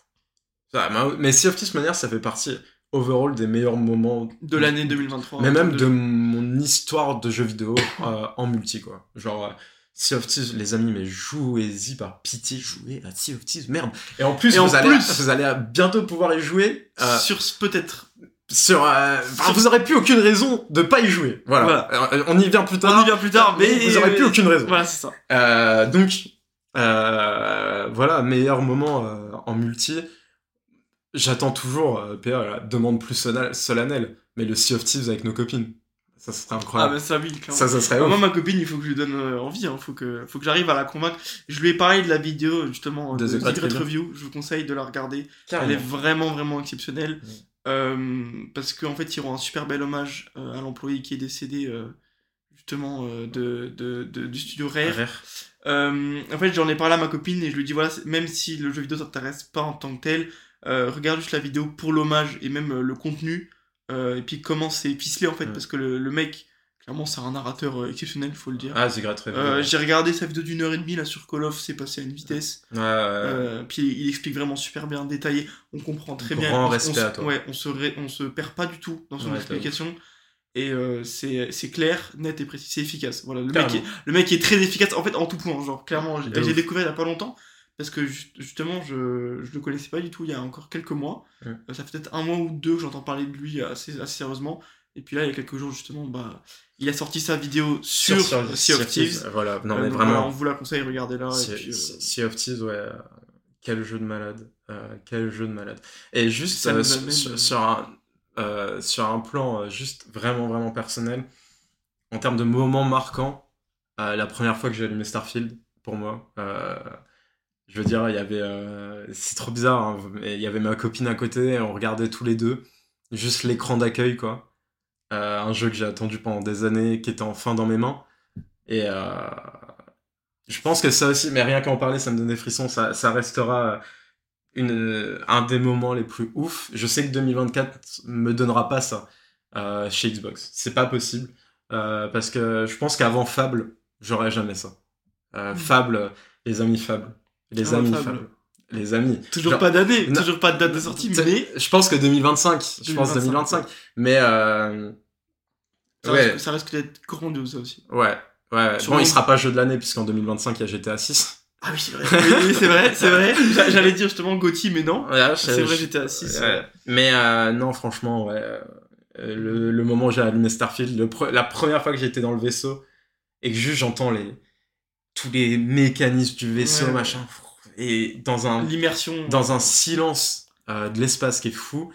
Mais- mais Sea of Thieves, de manière, ça fait partie overall des meilleurs moments De l'année 2023. Mais même de mon histoire de jeux vidéo euh, en multi, quoi. Genre, euh, Sea of Thieves, les amis, mais jouez-y par pitié, jouez à Sea of Thieves, merde. Et en plus, Et vous, en allez, plus- vous allez bientôt pouvoir y jouer euh, Sur peut-être. sur. euh, enfin, vous aurez plus aucune raison de pas y jouer. Voilà. Euh, on y vient plus tard. On y vient plus tard, mais vous aurez plus aucune raison. Voilà, c'est ça. Euh, donc, euh, voilà, meilleur moment euh, en multi. J'attends toujours, euh, PA, la demande plus solennelle, mais le Sea of Thieves avec nos copines. Ça serait Ah, incroyable. mais ça, oui, clairement. ça, ça serait Moi, ouf. ma copine, il faut que je lui donne euh, envie, hein. faut que, faut que j'arrive à la convaincre. Je lui ai parlé de la vidéo, justement, De de, Great Great Review. Je vous conseille de la regarder. Carrément. Elle est vraiment, vraiment exceptionnelle. Euh, parce qu'en fait, ils rend un super bel hommage euh, à l'employé qui est décédé, euh, justement, euh, de, de, de- du studio Rare. Rare. Euh, en fait, j'en ai parlé à ma copine et je lui ai dit voilà, même si le jeu vidéo t'intéresse pas en tant que tel, euh, regarde juste la vidéo pour l'hommage et même euh, le contenu. euh, et puis comment c'est ficelé en fait, Ouais. parce que le, le mec, clairement, c'est un narrateur euh, exceptionnel, faut le dire. Ah, Review. Euh, ouais. J'ai regardé sa vidéo d'une heure et demie là sur Call of, c'est passé à une vitesse. Ouais. Euh, puis il explique vraiment super bien, détaillé. On comprend très bien. Grand On- à toi. Ouais, on se, ré- on se perd pas du tout dans son explication. Et euh, c'est c'est clair, net et précis, c'est efficace. Voilà, le mec, est, le mec est très efficace en fait en tout point. Genre, clairement, j'ai découvert il y a pas longtemps parce que ju- justement, je, je le connaissais pas du tout il y a encore quelques mois. Euh, ça fait peut-être un mois ou deux que j'entends parler de lui assez, assez sérieusement. Et puis là, il y a quelques jours, justement, bah, il a sorti sa vidéo sur, Sea of Thieves. Voilà, non Euh, mais voilà, on vraiment. vous la conseille, regardez-la. Sea, et puis, euh, Sea- of Thieves, ouais. Quel jeu de malade. Euh, quel jeu de malade. Et juste sur, amène, sur- sur un, sur un plan juste vraiment, vraiment personnel, en termes de moments marquants, la première fois que j'ai allumé Starfield, pour moi, je veux dire, il y avait. euh, c'est trop bizarre, hein, mais il y avait ma copine à côté, et on regardait tous les deux, juste l'écran d'accueil, quoi. Euh, un jeu que j'ai attendu pendant des années, qui était enfin dans mes mains. Et euh, je pense que ça aussi, mais rien qu'en parler, ça me donne des frissons, ça, ça restera une, un des moments les plus ouf. Je sais que 2024 me donnera pas ça chez Xbox. C'est pas possible. Parce que je pense qu'avant Fable, j'aurais jamais ça. Mm. Fable, les amis Fable. Les amis les amis. Toujours Genre- pas d'année, toujours pas de date de sortie, mais Je pense que 2025. Je pense 2025. 2025. Mais euh, ça, ouais, reste, ça risque d'être grandiose ça aussi. ouais, ouais. Sûrement- Bon, il sera pas jeu de l'année puisqu'en 2025 il y a GTA 6. Ah oui, c'est vrai. Oui, c'est vrai, c'est vrai. (laughs) J'a- J'allais dire justement Gauthier, mais non. Ouais, C'est vrai, j'étais 6. Ouais. Mais euh, non, franchement, ouais. euh, le, le moment où j'ai allumé Starfield, le pre- la première fois que j'étais dans le vaisseau et que juste j'entends les tous les mécanismes du vaisseau, Ouais. machin, et dans un L'immersion. dans un silence euh, de l'espace qui est fou.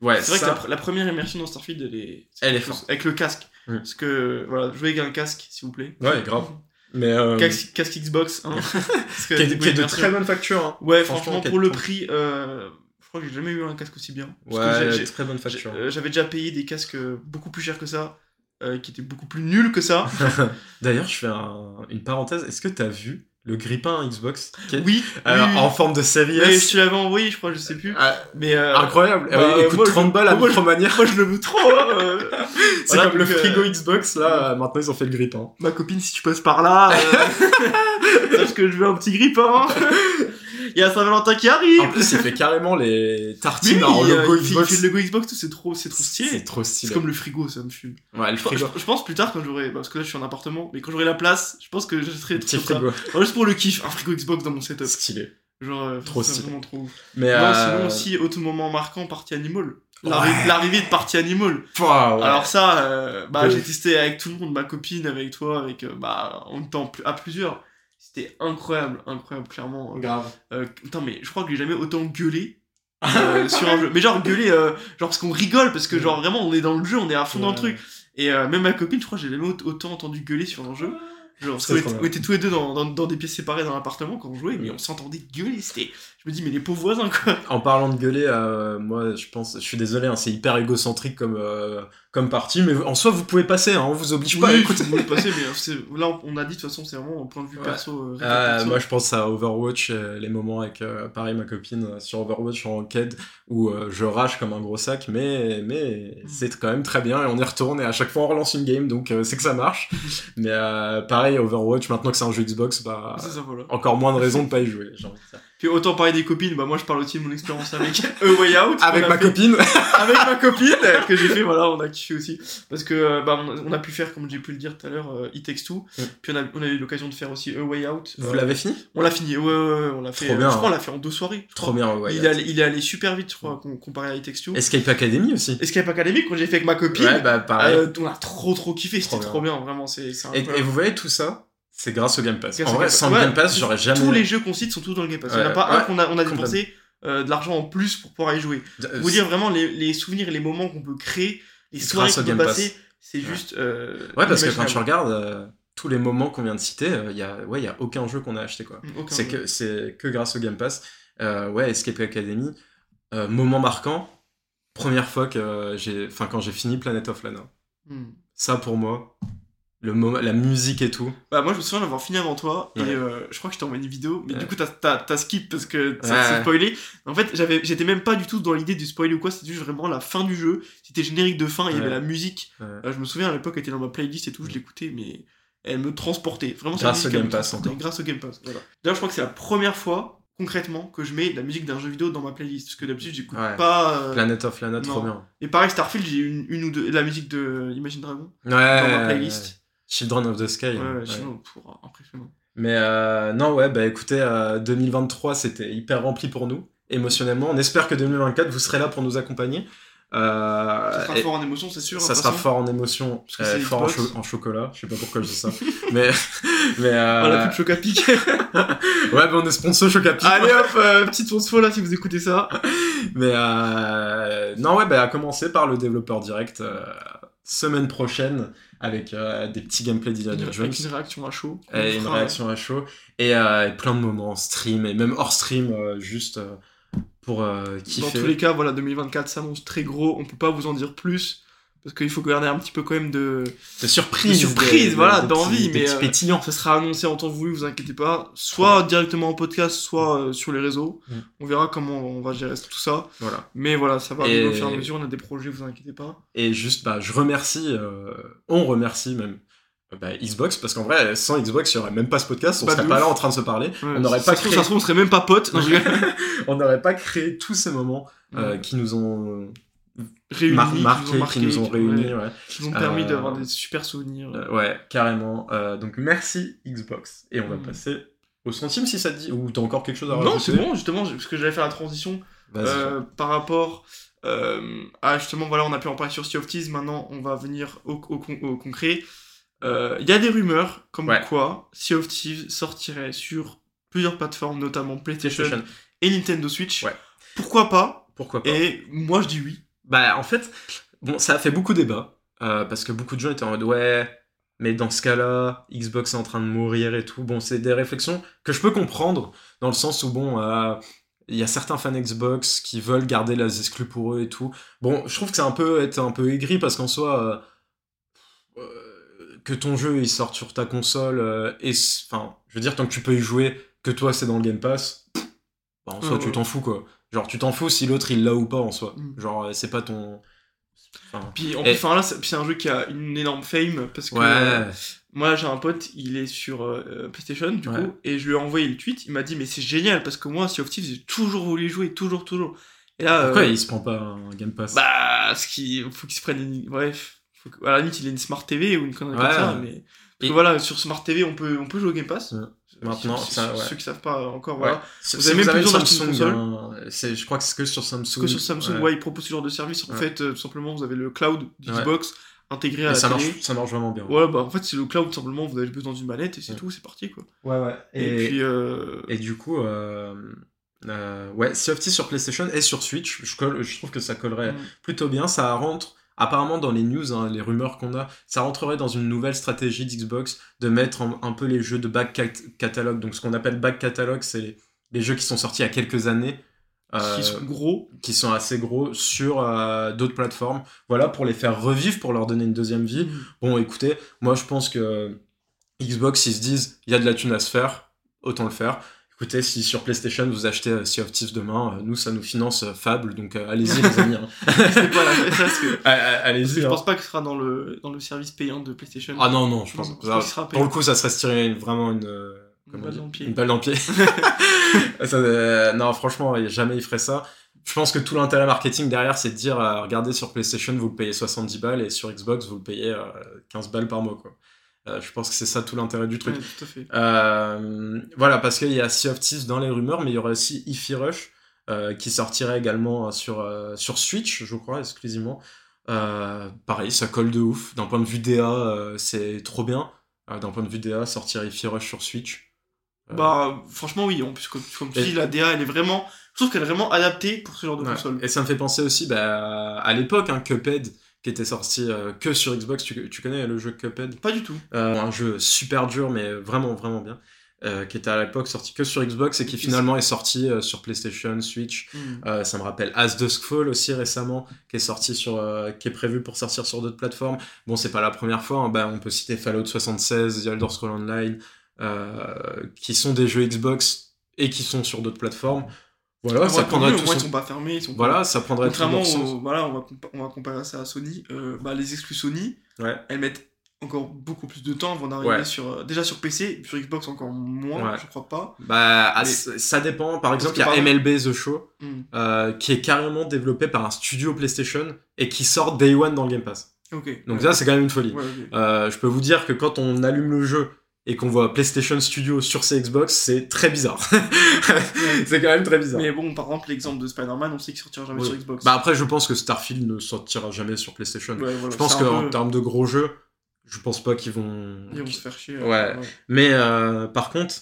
Ouais, C'est vrai ça, que la, la première immersion dans Starfield, elle est. Elle est forte. Avec le casque. Mm. Parce que, voilà, jouez avec un casque, s'il vous plaît. Ouais, grave. Mais euh, Casque, casque Xbox. Hein. (laughs) Parce que, qui est, qui est de très bonne facture. hein. Ouais, Franchement, pour le prix, euh, je crois que j'ai jamais eu un casque aussi bien. Parce Ouais, très bonne facture. euh, J'avais déjà payé des casques euh, beaucoup plus chers que ça, euh, qui étaient beaucoup plus nuls que ça. (laughs) D'ailleurs, je fais un- une parenthèse. Est-ce que t'as vu le grippin Xbox? Oui, Alors, oui, oui. en forme de série Ouais, S je te l'avais envoyé, je crois, je sais plus. Ah, Mais euh, Incroyable. bah, Euh, il coûte moi, je- 30 balles à moi, je- Micromania. moi je le veux trop. hein, euh. (laughs) C'est Voilà, comme le euh, frigo Xbox, là, euh, maintenant ils ont fait le grippin. Ma copine, si tu passes par là, euh, (laughs) sache que je veux un petit grippin. Il y a Saint-Valentin qui arrive. En plus, il fait carrément les tartines en euh, logo il il Xbox. fait le logo Xbox, tout, c'est trop, c'est trop stylé. C'est trop C'est stylé. comme le frigo, ça me fume. Ouais, le frigo. je- je pense plus tard quand j'aurai, bah, parce que là je suis en appartement, mais quand j'aurai la place, je pense que je serai ça. frigo. Alors, juste pour le kiff, un frigo Xbox dans mon setup. Stylé. Genre, euh, Trop c'est stylé. vraiment trop ouf. Mais Non, euh... sinon aussi, autre moment marquant, Party Animal. Ouais. L'arrivée de Party Animal. Ouais. Alors ça, euh, bah, j'ai testé avec tout le monde, ma copine, avec toi, avec, euh, bah, pl- à plusieurs. C'était incroyable, incroyable, clairement. grave. Euh, putain, mais je crois que j'ai jamais autant gueulé (laughs) euh, sur un jeu. Mais genre gueuler, euh, genre parce qu'on rigole, parce que genre vraiment on est dans le jeu, on est à fond dans le truc. Et euh, même ma copine, je crois que j'ai jamais aut- autant entendu gueuler sur un jeu. Genre, parce qu'on était, bien. on était tous les deux dans, dans, dans des pièces séparées dans l'appartement quand on jouait, mais on s'entendait gueuler. C'était, je me dis, mais les pauvres voisins quoi. En parlant de gueuler, euh, moi, je pense, je suis désolé, hein, c'est hyper égocentrique comme euh, comme partie, mais en soi, vous pouvez passer, hein, on vous oblige pas à Oui, écouter. vous pouvez passer, mais (laughs) là on a dit de toute façon, c'est vraiment un point de vue Ouais. perso. euh, Euh, perso. moi, je pense à Overwatch, les moments avec, pareil, ma copine sur Overwatch en enquête où je rage comme un gros sac, mais, mais Mm. c'est quand même très bien et on y retourne et à chaque fois on relance une game, donc c'est que ça marche. (laughs) mais pareil, Overwatch, maintenant que c'est un jeu Xbox, bah, C'est ça, voilà. encore moins de raisons de pas y jouer. j'ai envie de dire. Puis autant parler des copines, bah moi je parle aussi de mon expérience avec A (laughs) Way Out. Avec ma fait- copine. (laughs) avec ma copine que j'ai fait voilà on a kiffé aussi parce que euh, bah on a, pu faire comme j'ai pu le dire tout à l'heure euh, It Takes Two Mm. puis on a, on a eu l'occasion de faire aussi A Way Out Vous Euh, l'avez fini? On l'a fini ouais, ouais, ouais, on l'a fait Trop euh, bien, je crois hein. on l'a fait en deux soirées Trop bien, ouais. il, est allé, il est allé super vite je crois com- comparé à It Takes Two Escape Academy aussi. Escape Academy quand j'ai fait avec ma copine Ouais, bah pareil. euh, on a trop trop kiffé c'était trop bien vraiment c'est et vous voyez tout ça, c'est grâce au Game Pass. En vrai, sans le Game Pass, j'aurais jamais. tous les jeux qu'on cite sont tous dans le Game Pass il n'y en a pas un qu'on a, on a dépensé euh, de l'argent en plus pour pouvoir y jouer Euh, vous dire vraiment les, les souvenirs et les moments qu'on peut créer, les soirées qu'on peut Game Pass. passer, c'est juste. euh, Ouais, parce que quand tu regardes euh, tous les moments qu'on vient de citer, il y a, ouais, y a aucun jeu qu'on a acheté quoi. Aucun C'est que c'est que grâce au Game Pass. Euh, ouais, Escape Academy, euh, moment marquant. Première fois que euh, j'ai, enfin quand j'ai fini Planet of Lana. Hmm. Ça pour moi, le moment, la musique et tout. Bah, moi, je me souviens d'avoir fini avant toi, Ouais. et euh, je crois que je t'ai envoyé une vidéo, mais Ouais. du coup, t'as- t'as t'as skip parce que ça Ouais. spoilé. En fait, j'avais- j'étais même pas du tout dans l'idée du spoil ou quoi, c'était juste vraiment la fin du jeu. C'était générique de fin, il y avait la musique. Euh, je me souviens à l'époque, elle était dans ma playlist et tout, je l'écoutais, mais elle me transportait. Vraiment, Grâce au Game me Pass. Grâce au Game Pass, voilà. D'ailleurs, je crois que c'est la première fois, concrètement, que je mets la musique d'un jeu vidéo dans ma playlist. Parce que d'habitude, j'écoute Ouais. pas. euh, Planet of Lana, trop bien. Et pareil, Starfield, j'ai une, une ou deux. La musique de Imagine Dragon Ouais. dans ma playlist. Children of the Sky. Ouais, hein, ouais, sinon, pour, impressionnant. Mais euh, non, ouais, bah écoutez, euh, 2023, c'était hyper rempli pour nous, émotionnellement. On espère que 2024, vous serez là pour nous accompagner. Euh, Ça sera fort en émotion, c'est sûr. ça de toute sera façon. fort en émotion, Parce que euh, c'est fort en, cho- en chocolat. Je sais pas pourquoi je dis ça. (laughs) mais (laughs) mais euh, Voilà, plus de choc à pic. (laughs) ouais, bah on est sponsor Chocapic. Allez hop, euh, petite fonce là si vous écoutez ça. Mais euh, non, ouais, bah à commencer par le développeur direct euh, semaine prochaine avec euh, des petits gameplays d'Indiana Jones. Avec une réaction à chaud. Et une fera- réaction à chaud et, euh, et plein de moments en stream et même hors stream euh, juste pour euh, Dans kiffer tous les cas, voilà, 2024 s'annonce très gros. On peut pas vous en dire plus. Parce qu'il faut garder un petit peu quand même de. de surprise de surprise, voilà, d'envie, mais, euh, pétillants Ça sera annoncé en temps voulu, vous inquiétez pas. Soit directement en podcast, soit euh, sur les réseaux. Mm. On verra comment on va gérer tout ça. voilà Mais voilà, ça va Et- au fur et à mesure. On a des projets, vous inquiétez pas. et juste bah je remercie euh, on remercie même euh, bah, Xbox, parce qu'en vrai, sans Xbox, il n'y aurait même pas ce podcast, on serait pas ouf. là en train de se parler, Ouais, on n'aurait pas créé- Ça se trouve, on serait même pas potes. (laughs) On n'aurait pas créé tous ces moments qui nous ont Réunis, mar- qui qui nous ont réunis. ouais, ouais. qui nous ont permis Euh, d'avoir des super souvenirs. Euh, ouais, carrément. Euh, donc merci Xbox. Et on va Mm. passer au centime si ça te dit. Ou t'as encore quelque chose à non, rajouter c'est bon, justement, parce que j'allais faire la transition par rapport à justement, voilà, on a pu en parler sur Sea of Thieves, maintenant on va venir au, au con- au concret. Il y a des rumeurs comme Ouais. quoi Sea of Thieves sortirait sur plusieurs plateformes, notamment PlayStation, PlayStation. et Nintendo Switch. Ouais. Pourquoi pas Pourquoi pas Et moi je dis oui. Bah en fait, bon, ça a fait beaucoup débat. euh, parce que beaucoup de gens étaient en mode ouais, mais dans ce cas-là, Xbox est en train de mourir et tout. Bon, c'est des réflexions que je peux comprendre, dans le sens où bon, euh, il y a certains fans Xbox qui veulent garder les exclus pour eux et tout. Bon, je trouve que c'est un peu être un peu aigri parce qu'en soi, euh, que ton jeu il sorte sur ta console et enfin, je veux dire tant que tu peux y jouer, que toi c'est dans le Game Pass, bah, en soi tu ouais. t'en fous quoi. Genre tu t'en fous si l'autre il l'a ou pas en soi. Mm. Genre euh, c'est pas ton. Enfin, Puis en Et- plus, enfin, là, c'est un jeu qui a une énorme fame parce que Ouais. euh, moi j'ai un pote, il est sur euh, PlayStation du Ouais. coup, et je lui ai envoyé le tweet. Il m'a dit mais c'est génial parce que moi Sea of Thieves j'ai toujours voulu jouer, toujours, toujours. Et là, Pourquoi euh, il se prend pas un Game Pass? bah, ce qui faut qu'il se prenne une... bref, faut que- à la limite il ait une Smart TV ou une connerie Ouais. comme ça, mais parce que Et- voilà sur Smart TV on peut on peut jouer au Game Pass. Ouais. Euh, Maintenant, ceux, ça, ceux- ouais. ceux qui savent pas encore, Ouais. voilà. Vous si avez même plus besoin d'acheter une console. hein, c'est- je crois que c'est que sur Samsung. Que sur Samsung, ouais, ils proposent ce genre de service. En Ouais. fait, euh, tout simplement, vous avez le cloud d'Xbox intégré à Et la ça télé. marche, ça marche vraiment bien. Ouais, bah en fait, c'est le cloud, tout simplement, vous avez besoin d'une manette et c'est Ouais. tout, c'est parti quoi. Ouais, ouais. Et, puis, euh... Et du coup, euh, euh, ouais, Sea of Thieves sur PlayStation et sur Switch, je, colle- je trouve que ça collerait mm, plutôt bien. Ça rentre, apparemment dans les news, hein, les rumeurs qu'on a, ça rentrerait dans une nouvelle stratégie d'Xbox de mettre un peu les jeux de back cat- catalogue. Donc ce qu'on appelle back catalogue, c'est les, les jeux qui sont sortis il y a quelques années. euh, qui sont gros. qui sont assez gros sur euh, d'autres plateformes. Voilà, pour les faire revivre, pour leur donner une deuxième vie. Mm. Bon, écoutez, moi je pense que Xbox, ils se disent, il y a de la thune à se faire, autant le faire. Écoutez, si sur PlayStation vous achetez euh, Sea of Thieves demain, euh, nous ça nous finance euh, Fable, donc euh, allez-y les amis. hein. (laughs) Que allez-y. je hein. pense pas que ce sera dans le, dans le service payant de PlayStation. Ah non, non, je pense. Non, je pense qu'il sera pour le coup, ça serait se tirer une- vraiment une. Une balle dans le pied. Une balle dans le pied. (laughs) Ça, euh, non, franchement, jamais il ferait ça. Je pense que tout l'intérêt marketing derrière, c'est de dire, euh, regardez sur PlayStation, vous le payez 70 balles et sur Xbox, vous le payez euh, 15 balles par mois. Quoi. Euh, je pense que c'est ça tout l'intérêt du truc. Ouais, tout à fait. Euh, voilà, parce qu'il y a Sea of Thieves dans les rumeurs, mais il y aurait aussi Ify Rush euh, qui sortirait également sur, sur Switch, je crois, exclusivement. Pareil, ça colle de ouf. D'un point de vue DA, c'est trop bien. D'un point de vue DA, sortir Ify Rush sur Switch. Bah, franchement, oui, en plus, comme, comme tu dis, la DA, elle est vraiment. Je trouve qu'elle est vraiment adaptée pour ce genre de Ouais. console. Et ça me fait penser aussi bah, à l'époque, hein, Cuphead, qui était sorti euh, que sur Xbox. Tu, tu connais le jeu Cuphead? Pas du tout. Euh, Un jeu super dur, mais vraiment, vraiment bien. euh, qui était à l'époque sorti que sur Xbox et qui finalement est sorti euh, sur PlayStation, Switch. Mm. Euh, ça me rappelle As Dusk Fall aussi récemment, qui est sorti sur, qui est prévu pour sortir sur d'autres plateformes. Bon, c'est pas la première fois. hein. Bah, on peut citer Fallout 76, The Elder Scrolls Online, qui sont des jeux Xbox et qui sont sur d'autres plateformes. Voilà, Ouais, ça tant prendrait mieux, tout au moins, son- ils sont pas fermés. Ils sont Voilà, ça prendrait tout Contrairement au, voilà, on va, on va comparer ça à Sony. euh, bah, les exclus Sony, Ouais. elles mettent encore beaucoup plus de temps avant d'arriver Ouais. sur. euh, déjà sur PC, sur Xbox encore moins, Ouais. je crois pas. Bah, ah, Mais- ça dépend. Par exemple, il y a MLB The Show, Hmm. euh, qui est carrément développé par un studio PlayStation et qui sort Day One dans le Game Pass. Donc ça, c'est quand même une folie. Euh, je peux vous dire que quand on allume le jeu et qu'on voit PlayStation Studio sur ses Xbox, c'est très bizarre. (laughs) c'est quand même très bizarre. Mais bon, par exemple, l'exemple de Spider-Man, on sait qu'il sortira jamais sur Xbox. Bah après, je pense que Starfield ne sortira jamais sur PlayStation. Ouais, voilà, je pense qu'en peu- termes de gros jeux, je pense pas qu'ils vont. Ils vont se faire chier. Ouais. Mais euh, par contre,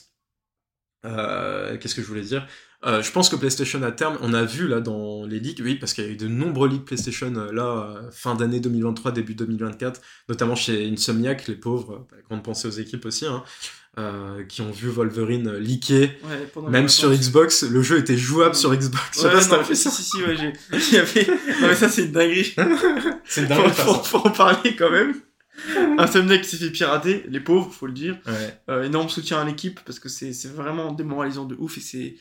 euh, qu'est-ce que je voulais dire? Euh, Je pense que PlayStation à terme, on a vu là dans les leaks, oui, parce qu'il y a eu de nombreux leaks PlayStation euh, là, euh, fin d'année 2023, début 2024, notamment chez Insomniac, les pauvres, euh, grande pensée aux équipes aussi, hein, euh, qui ont vu Wolverine leaker. Ouais, Même sur. Xbox, le jeu était jouable sur Xbox. Je sais Ouais, pas si non, ça. si, si, ouais, j'ai. (laughs) Non, mais ça, c'est une dinguerie. (laughs) C'est une faut, faut, faut en parler quand même. Insomniac qui s'est fait pirater, les pauvres, faut le dire. Ouais. Euh, énorme soutien à l'équipe parce que c'est c'est vraiment démoralisant de ouf et c'est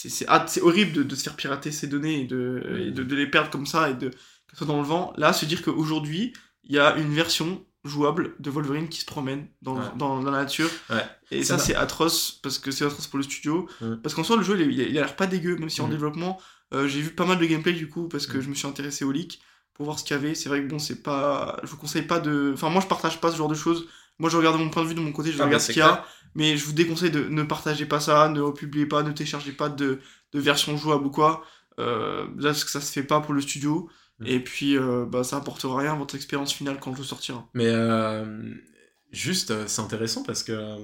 c'est c'est ah, c'est horrible de, de se faire pirater ces données et de, et de, de les perdre comme ça et de que ce soit dans le vent. Là, se dire qu'aujourd'hui il y a une version jouable de Wolverine qui se promène dans, Ouais. dans, dans la nature. Ouais. Et Ça c'est atroce parce que c'est atroce pour le studio. Mm. Parce qu'en soi, le jeu, il, il a- l'air pas dégueu, même si en Mm. développement, euh, j'ai vu pas mal de gameplay du coup parce que Mm. je me suis intéressé au leak pour voir ce qu'il y avait. C'est vrai que bon, c'est pas. Je vous conseille pas de. Enfin, moi, je partage pas ce genre de choses. Moi, je regarde mon point de vue de mon côté, je Ah, regarde ce qu'il y a. clair. Mais je vous déconseille de ne partagez pas ça, ne republiez pas, ne téléchargez pas de, de version jouable ou quoi. Euh, déjà, parce que ça se fait pas pour le studio. Mm. Et puis, euh, bah, ça apportera rien à votre expérience finale quand le jeu sortira. Mais euh, juste, c'est intéressant parce que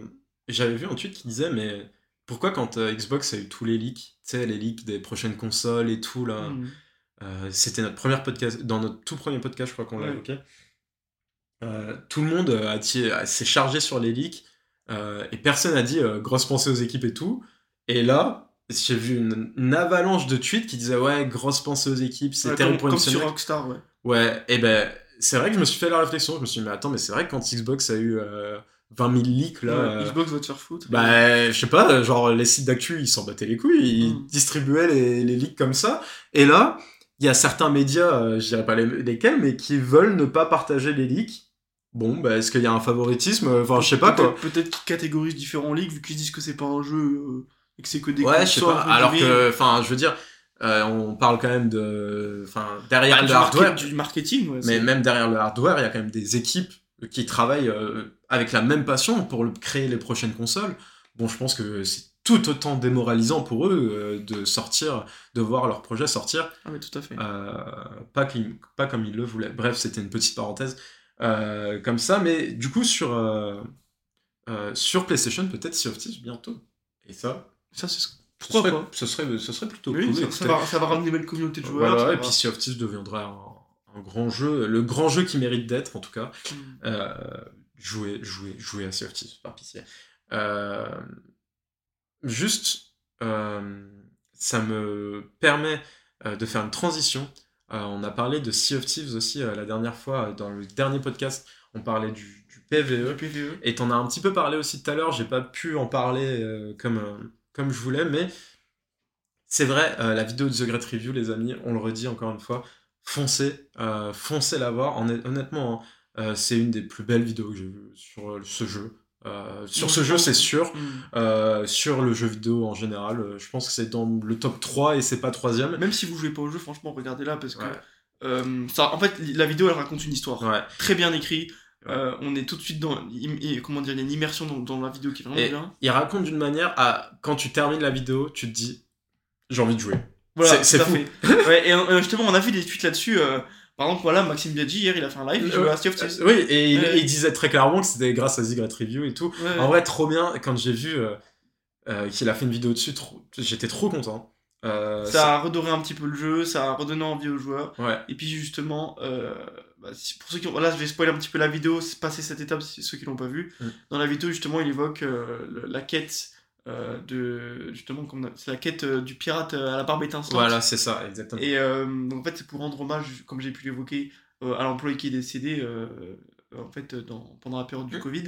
j'avais vu un tweet qui disait, mais pourquoi quand Xbox a eu tous les leaks, tu sais, les leaks des prochaines consoles et tout, là, Mm. c'était notre première podcast, dans notre tout premier podcast, je crois qu'on l'a évoqué. Tout le monde s'est chargé sur les leaks euh, et personne n'a dit euh, grosse pensée aux équipes et tout. Et là, j'ai vu une, une avalanche de tweets qui disaient ouais, grosse pensée aux équipes, c'est Ouais, terrible comme, pour une sur. Rockstar, ouais. Ouais, et ben c'est vrai que je me suis fait la réflexion, je me suis dit mais attends, mais c'est vrai que quand Xbox a eu euh, 20 000 leaks là. Ouais, euh, Xbox va te faire foutre. bah, je sais pas, genre les sites d'actu, ils s'en battaient les couilles, ils Mm. distribuaient les, les leaks comme ça. Et là, il y a certains médias, euh, je dirais pas les- lesquels, mais qui veulent ne pas partager les leaks. Bon, bah, est-ce qu'il y a un favoritisme? Enfin, je sais pas quoi. Peut-être qu'ils catégorisent différents leaks vu qu'ils disent que c'est pas un jeu euh, et que c'est que des Ouais, je sais pas. Alors que, enfin, je veux dire, euh, on parle quand même de. Enfin, derrière Bah, le du, market- hardware. du marketing, ouais. Mais même derrière le hardware, il y a quand même des équipes qui travaillent euh, avec la même passion pour le- créer les prochaines consoles. Bon, je pense que c'est tout autant démoralisant pour eux euh, de sortir, de voir leur projet sortir, Ah, mais tout à fait. euh, pas, pas comme ils le voulaient. Bref, c'était une petite parenthèse euh, comme ça, mais du coup, sur, euh, euh, sur PlayStation, peut-être Sea of Thieves bientôt. Et ça, Ça, c'est ce- ce pourquoi serait, pas ce serait, ce serait plutôt Oui, cool. ça, va, ça va ramener une nouvelle communauté de joueurs. Voilà, et puis Sea of Thieves deviendrait un, un grand jeu, le grand jeu qui mérite d'être en tout cas. Mm. Euh, jouer, jouer, jouer à Sea of Thieves, par pitié. Euh, juste, euh, ça me permet de faire une transition. Euh, on a parlé de Sea of Thieves aussi euh, la dernière fois, euh, dans le dernier podcast, on parlait du, du PVE. PVE. Et t'en as un petit peu parlé aussi tout à l'heure, j'ai pas pu en parler comme, comme je voulais, mais c'est vrai, euh, la vidéo de The Great Review, les amis, on le redit encore une fois, foncez, euh, foncez la voir. Honnêt- honnêtement, hein, euh, c'est une des plus belles vidéos que j'ai vues sur ce jeu. Euh, sur ce je jeu, c'est sûr. Mm. Euh, sur le jeu vidéo en général, euh, je pense que c'est dans le top 3 et c'est pas troisième. Même si vous jouez pas au jeu, franchement, regardez-la parce que. Ouais. ça, en fait, la vidéo, elle raconte une histoire. Ouais. Très bien écrite. Ouais. On est tout de suite dans. comment dire, il y a une immersion dans, dans la vidéo qui est vraiment Et bien. il raconte d'une manière à quand tu termines la vidéo, tu te dis j'ai envie de jouer. Voilà, c'est- fou. fait. (laughs) Et justement, on a vu des tweets là-dessus. Par exemple, voilà, Maxime Biaggi, hier, il a fait un live, il jouait à Sea of Thieves. Euh, oui, et il, disait très clairement que c'était grâce à Great Review et tout. En vrai, trop bien. Quand j'ai vu euh, euh, qu'il a fait une vidéo dessus, trop- j'étais trop content. Euh, ça a redoré un petit peu le jeu, ça a redonné envie aux joueurs. Ouais. Et puis justement, euh, bah, pour ceux qui ont, là je vais spoiler un petit peu la vidéo, c'est passer cette étape ceux qui l'ont pas vu. Mm. Dans la vidéo justement, il évoque euh, le- la quête euh, de justement comme c'est la quête euh, du pirate euh, à la barbe étincelante. Voilà, c'est ça, exactement. Et donc, en fait, c'est pour rendre hommage, comme j'ai pu l'évoquer, à l'employé qui est décédé en fait dans, pendant la période du Mm. Covid.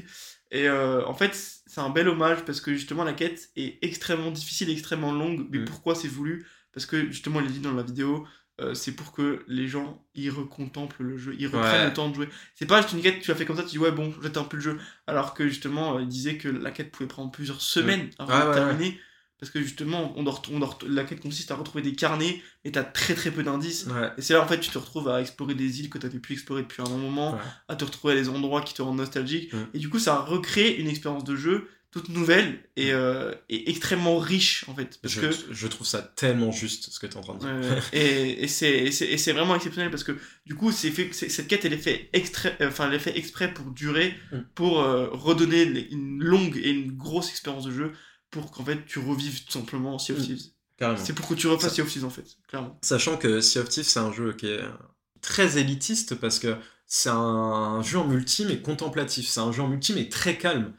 Et en fait, c'est un bel hommage parce que justement la quête est extrêmement difficile, extrêmement longue. Mais Mm. pourquoi c'est voulu? Parce que justement, il est dit dans la vidéo. Euh, c'est pour que les gens y recontemplent le jeu, ils reprennent Ouais. le temps de jouer. C'est pas juste une quête, tu as fait comme ça, tu dis ouais bon, jette un peu le jeu. Alors que justement, euh, il disait que la quête pouvait prendre plusieurs semaines avant Ouais, de ouais, terminer. Parce que justement, on doit, ret- on doit ret- la quête consiste à retrouver des carnets et t'as très très peu d'indices. Et c'est là en fait tu te retrouves à explorer des îles que tu pu explorer depuis un long moment, à te retrouver à des endroits qui te rendent nostalgique. Et du coup ça recrée une expérience de jeu toute nouvelle et, euh, et extrêmement riche en fait. Parce Je, que je trouve ça tellement juste ce que tu es en train de dire. euh, et, et c'est vraiment exceptionnel parce que du coup fait cette quête elle est fait extrait enfin fait exprès pour durer Mm. pour euh, redonner une longue et une grosse expérience de jeu pour qu'en fait tu revives tout simplement Sea of Mm. Thieves. C'est pour que tu refasses Ça- Sea of Thieves en fait, clairement. Sachant que Sea of Thieves, c'est un jeu qui est très élitiste parce que c'est un jeu en multi mais contemplatif. C'est un jeu en multi mais très calme.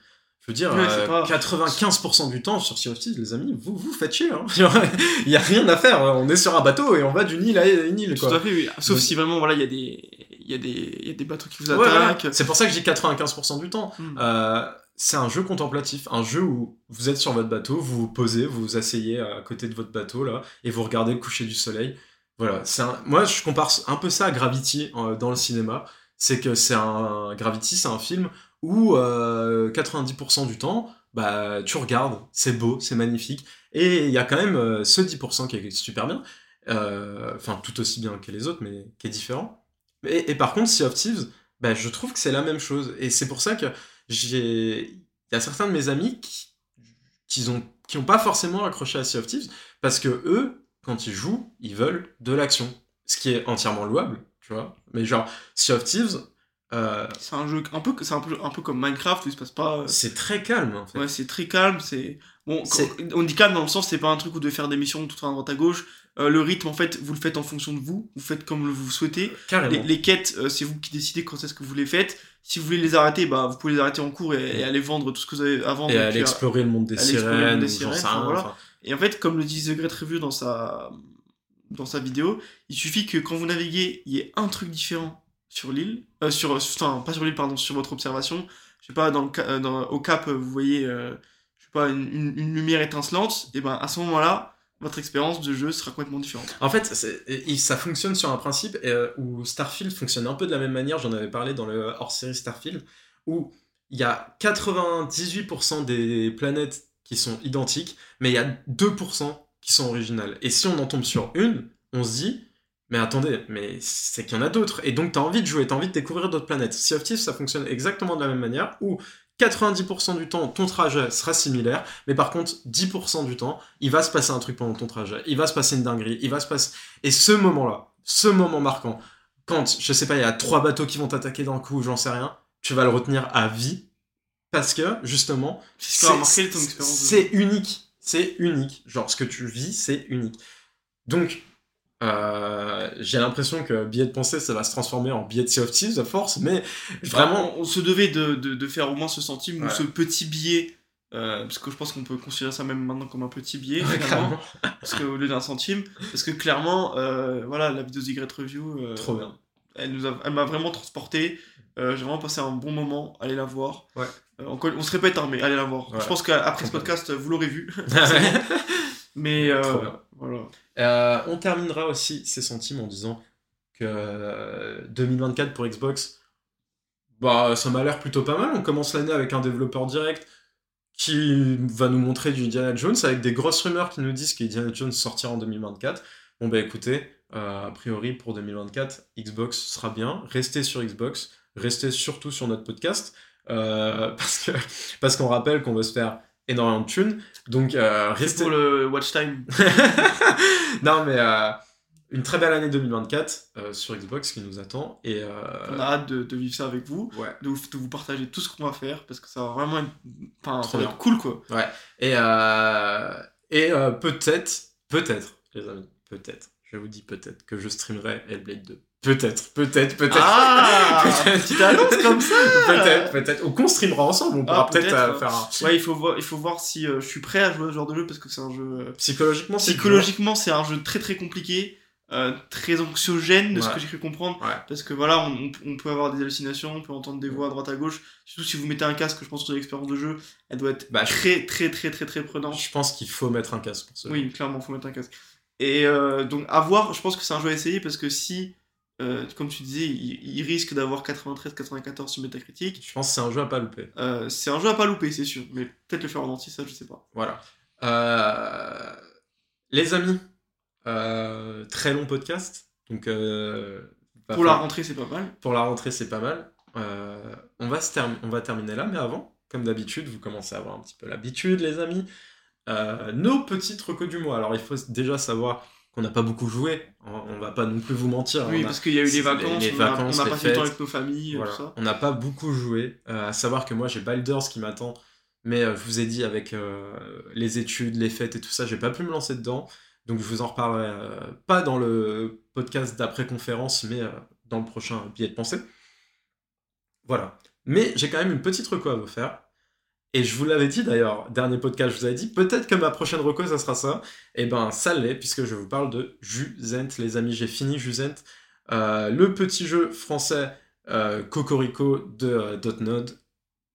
Je veux dire, Ouais, c'est euh, pas- 95% du temps sur Sea of Thieves, les amis, vous vous faites chier. hein. (laughs) Il y a rien à faire. On est sur un bateau et on va d'une île à une île. Tout à fait, oui. Sauf Donc- si vraiment voilà il y a des il y des y a des bateaux qui vous Ouais, ouais. attaquent. C'est pour ça que dis 95% du temps. Mm. Euh, c'est un jeu contemplatif, un jeu où vous êtes sur votre bateau, vous vous posez, vous vous asseyez à côté de votre bateau là, et vous regardez le coucher du soleil. Voilà, un- moi je compare un peu ça à Gravity euh, dans le cinéma. c'est que c'est un Gravity, c'est un film où euh, 90% du temps, bah, tu regardes, c'est beau, c'est magnifique, et il y a quand même euh, ce 10% qui est super bien, euh, enfin tout aussi bien que les autres, mais qui est différent. Et, par contre, Sea of Thieves, bah, je trouve que c'est la même chose, et c'est pour ça que j'ai, il y a certains de mes amis qui, qui ont qui ont pas forcément accroché à Sea of Thieves parce que eux, quand ils jouent, ils veulent de l'action, ce qui est entièrement louable, tu vois. Mais genre Sea of Thieves, euh, C'est un jeu un peu, c'est un peu, un peu comme Minecraft où il se passe pas. euh, c'est très calme en fait. Ouais, c'est très calme. C'est bon. on dit calme dans le sens, c'est pas un truc où vous devez faire des missions tout à droite à gauche. Euh, le rythme, en fait, vous le faites en fonction de vous. Vous faites comme vous souhaitez. Carrément. Les, les quêtes, c'est vous qui décidez quand est-ce que vous les faites. Si vous voulez les arrêter, bah, vous pouvez les arrêter en cours et, et aller vendre tout ce que vous avez à vendre. Et et aller explorer le monde des sirènes, des ou j'en sirènes, sais rien, enfin, voilà. enfin, Et en fait, comme le dit The Great Review dans sa, dans sa vidéo, il suffit que quand vous naviguez, il y ait un truc différent sur l'île, euh, sur, enfin, pas sur l'île, pardon, sur votre observation. Je sais pas, dans euh, au cap, vous voyez, euh, je sais pas, une, lumière étincelante, et ben à ce moment-là, votre expérience de jeu sera complètement différente. En fait, ça fonctionne sur un principe euh, où Starfield fonctionne un peu de la même manière. J'en avais parlé dans le hors-série Starfield, où il y a 98% des planètes qui sont identiques, mais il y a 2% qui sont originales. Et si on en tombe sur une, on se dit, mais attendez, mais c'est qu'il y en a d'autres. Et donc, tu as envie de jouer, tu as envie de découvrir d'autres planètes. Sea of Thieves, ça fonctionne exactement de la même manière, où 90% du temps, ton trajet sera similaire, mais par contre, 10% du temps, il va se passer un truc pendant ton trajet, il va se passer une dinguerie, il va se passer... Et ce moment-là, ce moment marquant, quand, je sais pas, il y a trois bateaux qui vont t'attaquer d'un coup, j'en sais rien, tu vas le retenir à vie, parce que, justement, C'est unique. C'est unique. Genre, ce que tu vis, c'est unique. Donc, euh, j'ai l'impression que billet de pensée, ça va se transformer en billet de Sea of Thieves à force, mais vraiment, on, on se devait de, de, de faire au moins ce centime ou ce petit billet, euh, parce que je pense qu'on peut considérer ça même maintenant comme un petit billet, finalement, parce que, au lieu d'un centime, parce que clairement, euh, voilà, la vidéo Great Review, trop bien. elle nous a- elle m'a vraiment transporté. J'ai vraiment passé un bon moment, allez la voir. Ouais. Encore- on se répète, hein, mais allez la voir. Ouais. Je pense qu'après ce podcast, vous l'aurez vu. (laughs) (laughs) mais voilà. Euh, on terminera aussi ces centimes en disant que euh, 2024 pour Xbox, bah ça m'a l'air plutôt pas mal. On commence l'année avec un développeur direct qui va nous montrer du Indiana Jones avec des grosses rumeurs qui nous disent qu'Indiana Jones sortira en 2024. Bon bah écoutez, euh, a priori pour 2024, Xbox sera bien. Restez sur Xbox, restez surtout sur notre podcast euh, (laughs) parce que parce qu'on rappelle qu'on veut se faire énormément de thunes. Donc euh, restez pour le watch time. (laughs) non, mais euh, une très belle année 2024 euh, sur Xbox qui nous attend. Et euh, On a hâte de, de vivre ça avec vous. ouais. de vous, de vous partager tout ce qu'on va faire parce que ça va vraiment être, ça va être cool quoi. Et, euh, et euh, peut-être, peut-être, les amis, peut-être, je vous dis peut-être que je streamerai Hellblade 2. Peut-être, peut-être, peut-être. Ah (laughs) Peut-être. Petite annonce (laughs) comme ça Peut-être, peut-être. Ou qu'on streamera ensemble, on pourra Ah, peut-être euh, faire un. Ouais, il faut voir, il faut voir si euh, je suis prêt à jouer à ce genre de jeu parce que c'est un jeu. euh, Psychologiquement, c'est Psychologiquement, c'est un jeu très très compliqué, euh, très anxiogène de ce que j'ai cru comprendre. Ouais. Parce que voilà, on, peut avoir des hallucinations, on peut entendre des voix à droite à gauche. Surtout si vous mettez un casque, je pense que l'expérience de jeu, elle doit être Bah, très très très très très prenante. Je pense qu'il faut mettre un casque pour ça. Oui, clairement, faut mettre un casque. Et donc, à voir, je pense que c'est un jeu à essayer parce que si, euh, comme tu disais, il, il risque d'avoir 93-94 sur Metacritic, Je pense que c'est un jeu à pas louper. euh, c'est un jeu à pas louper, c'est sûr. Mais peut-être le faire en entier, ça, je sais pas. Voilà. Euh, les amis, très long podcast. Donc, Pour la falloir- rentrée, c'est pas mal. pour la rentrée, c'est pas mal. On, va se term- on va terminer là, mais avant, comme d'habitude, vous commencez à avoir un petit peu l'habitude, les amis. Nos petites recos du mois. Alors, il faut déjà savoir qu'on n'a pas beaucoup joué. On, on va pas non plus vous mentir. oui, on a- parce qu'il y a eu les vacances, les on, a, vacances, on a les passé du temps avec nos familles, Voilà. tout ça. On n'a pas beaucoup joué. Euh, à savoir que moi, j'ai Baldur's qui m'attend. Mais euh, je vous ai dit, avec euh, les études, les fêtes et tout ça, j'ai pas pu me lancer dedans. Donc je vous en reparlerai pas dans le podcast d'après-conférence, mais dans le prochain billet de pensée. Voilà. Mais j'ai quand même une petite reco à vous faire. Et je vous l'avais dit d'ailleurs, dernier podcast, je vous avais dit, peut-être que ma prochaine reco, ça sera ça. Et ben, ça l'est, puisque je vous parle de Juzent, les amis. J'ai fini Juzent, euh, le petit jeu français euh, Cocorico de euh, Dotnode.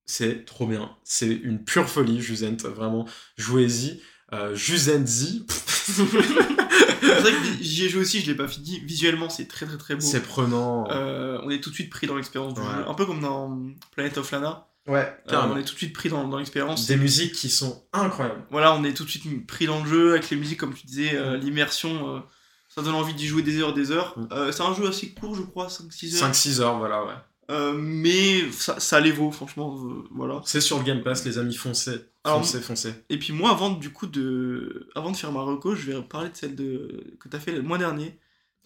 C'est trop bien. C'est une pure folie, Juzent, vraiment. Jouez-y. Euh, Juzenzi. (laughs) c'est vrai que (laughs) j'y ai joué aussi, je l'ai pas fini. Visuellement, c'est très très très beau. C'est prenant. Euh, on est tout de suite pris dans l'expérience du Ouais. jeu. Un peu comme dans Planet of Lana. Ouais, Euh, on est tout de suite pris dans, dans l'expérience. Des musiques qui sont incroyables. Voilà, on est tout de suite pris dans le jeu avec les musiques, comme tu disais, euh, l'immersion. euh, ça donne envie d'y jouer des heures, des heures. Mm. Euh, c'est un jeu assez court, je crois, 5-6 heures. 5-6 heures, voilà, ouais. Euh, mais ça, ça les vaut, franchement. euh, voilà. C'est sur le Game Pass, les amis, foncez. Alors, Foncez, foncez. Et puis moi, avant de- du coup de, avant de faire ma reco, je vais parler de celle de que t'as fait le mois dernier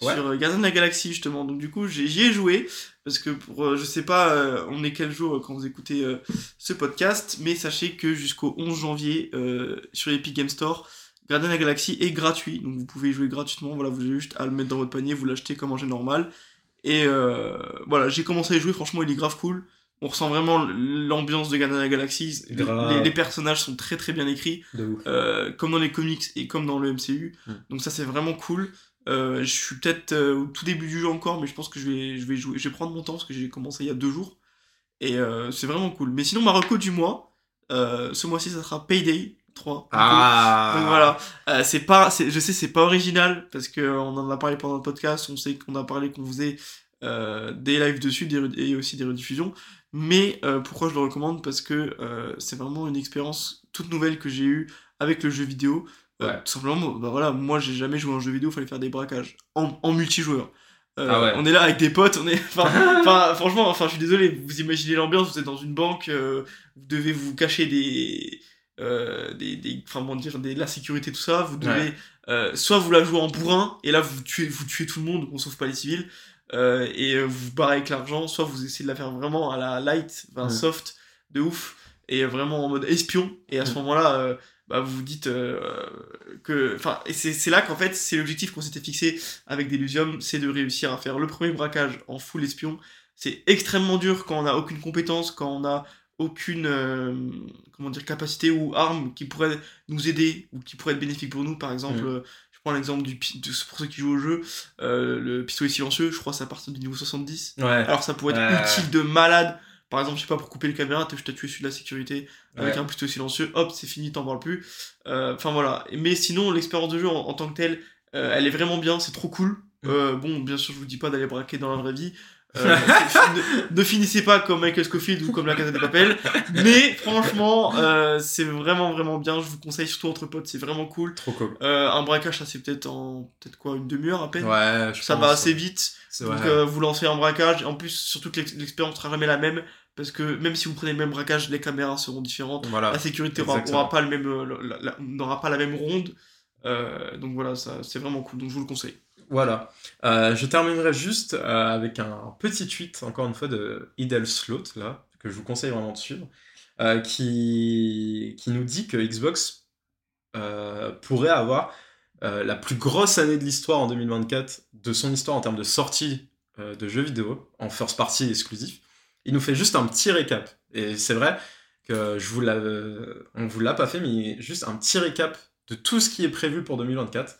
Ouais. sur euh, Gardien de la Galaxie justement. Donc du coup, j'y ai joué parce que pour, euh, je sais pas, euh, on est quel jour euh, quand vous écoutez euh, ce podcast, mais sachez que jusqu'au 11 janvier euh, sur Epic Game Store, Gardien de la Galaxie est gratuit, donc vous pouvez y jouer gratuitement. Voilà, vous avez juste à le mettre dans votre panier, vous l'achetez comme en jeu normal. Et euh, voilà, j'ai commencé à y jouer. Franchement, il est grave cool. On ressent vraiment l'ambiance de Gardien de la Galaxie. Les- Grave. les- les personnages sont très très bien écrits De ouf. euh, comme dans les comics et comme dans le MCU. Mm. Donc ça c'est vraiment cool. Euh, je suis peut-être euh, au tout début du jeu encore, mais je pense que je vais, je vais jouer, je vais prendre mon temps parce que j'ai commencé il y a deux jours. Et euh, c'est vraiment cool. Mais sinon, ma reco du mois, ce mois-ci, ça sera Payday 3. du coup. Ah Donc voilà, c'est pas, je sais c'est pas original parce que on en a parlé pendant le podcast, on sait qu'on a parlé qu'on faisait euh, des lives dessus des et aussi des rediffusions. Mais euh, pourquoi je le recommande? Parce que euh, c'est vraiment une expérience toute nouvelle que j'ai eue avec le jeu vidéo. Euh, Ouais. tout simplement, bah voilà, moi j'ai jamais joué à un jeu vidéo, il fallait faire des braquages en, en multijoueur. Euh, Ah ouais. On est là avec des potes, on est. (laughs) Enfin, franchement, enfin, je suis désolé, vous imaginez l'ambiance, vous êtes dans une banque, euh, vous devez vous cacher des. Euh, des, des, enfin, comment dire, des, la sécurité, tout ça, vous devez. Ouais. soit vous la jouez en bourrin, et là vous tuez, vous tuez tout le monde, on sauve pas les civils, et vous vous barrez avec l'argent, soit vous essayez de la faire vraiment à la light, enfin Ouais. soft, de ouf, et vraiment en mode espion, et à ce moment-là, bah, vous vous dites euh, que. Enfin, et c'est là qu'en fait, c'est l'objectif qu'on s'était fixé avec Delusium, c'est de réussir à faire le premier braquage en full espion. C'est extrêmement dur quand on n'a aucune compétence, quand on n'a aucune euh, comment dire capacité ou arme qui pourrait nous aider ou qui pourrait être bénéfique pour nous. Par exemple, Mm. euh, je prends l'exemple du de, pour ceux qui jouent au jeu, euh, le pistolet silencieux. Je crois que à partir du niveau 70. Ouais. Alors ça pourrait être utile de malade. Par exemple, je sais pas, pour couper les caméras, t'as juste à tuer celui de la sécurité avec Ouais. un pistolet silencieux, hop, c'est fini, t'en parles plus. Euh, Enfin voilà. Mais sinon, l'expérience de jeu en, en tant que telle, euh, elle est vraiment bien, c'est trop cool. Mm. Euh, bon, bien sûr, je vous dis pas d'aller braquer dans la vraie vie. Euh, ne, ne finissez pas comme Michael Scofield ou comme la Casa de Papel. Mais franchement, euh, c'est vraiment vraiment bien. Je vous conseille surtout entre potes, c'est vraiment cool. Trop cool. Euh, un braquage, ça c'est peut-être en peut-être quoi une demi-heure à peine. Ouais, je ça pense, va assez ouais. vite. Donc vous lancez un braquage. En plus, surtout que l'ex- l'expérience sera jamais la même. Parce que même si vous prenez le même braquage, les caméras seront différentes. Voilà. La sécurité pas le même, n'aura pas la même ronde. Donc voilà, ça c'est vraiment cool. Donc je vous le conseille. Voilà. Euh, je terminerai juste euh, avec un petit tweet, encore une fois, de Idle Slot, là, que je vous conseille vraiment de suivre, euh, qui, qui nous dit que Xbox pourrait avoir la plus grosse année de l'histoire en 2024, de son histoire en termes de sortie de jeux vidéo, en first party exclusif. Il nous fait juste un petit récap. Et c'est vrai que je vous on vous l'a pas fait, mais juste un petit récap de tout ce qui est prévu pour 2024.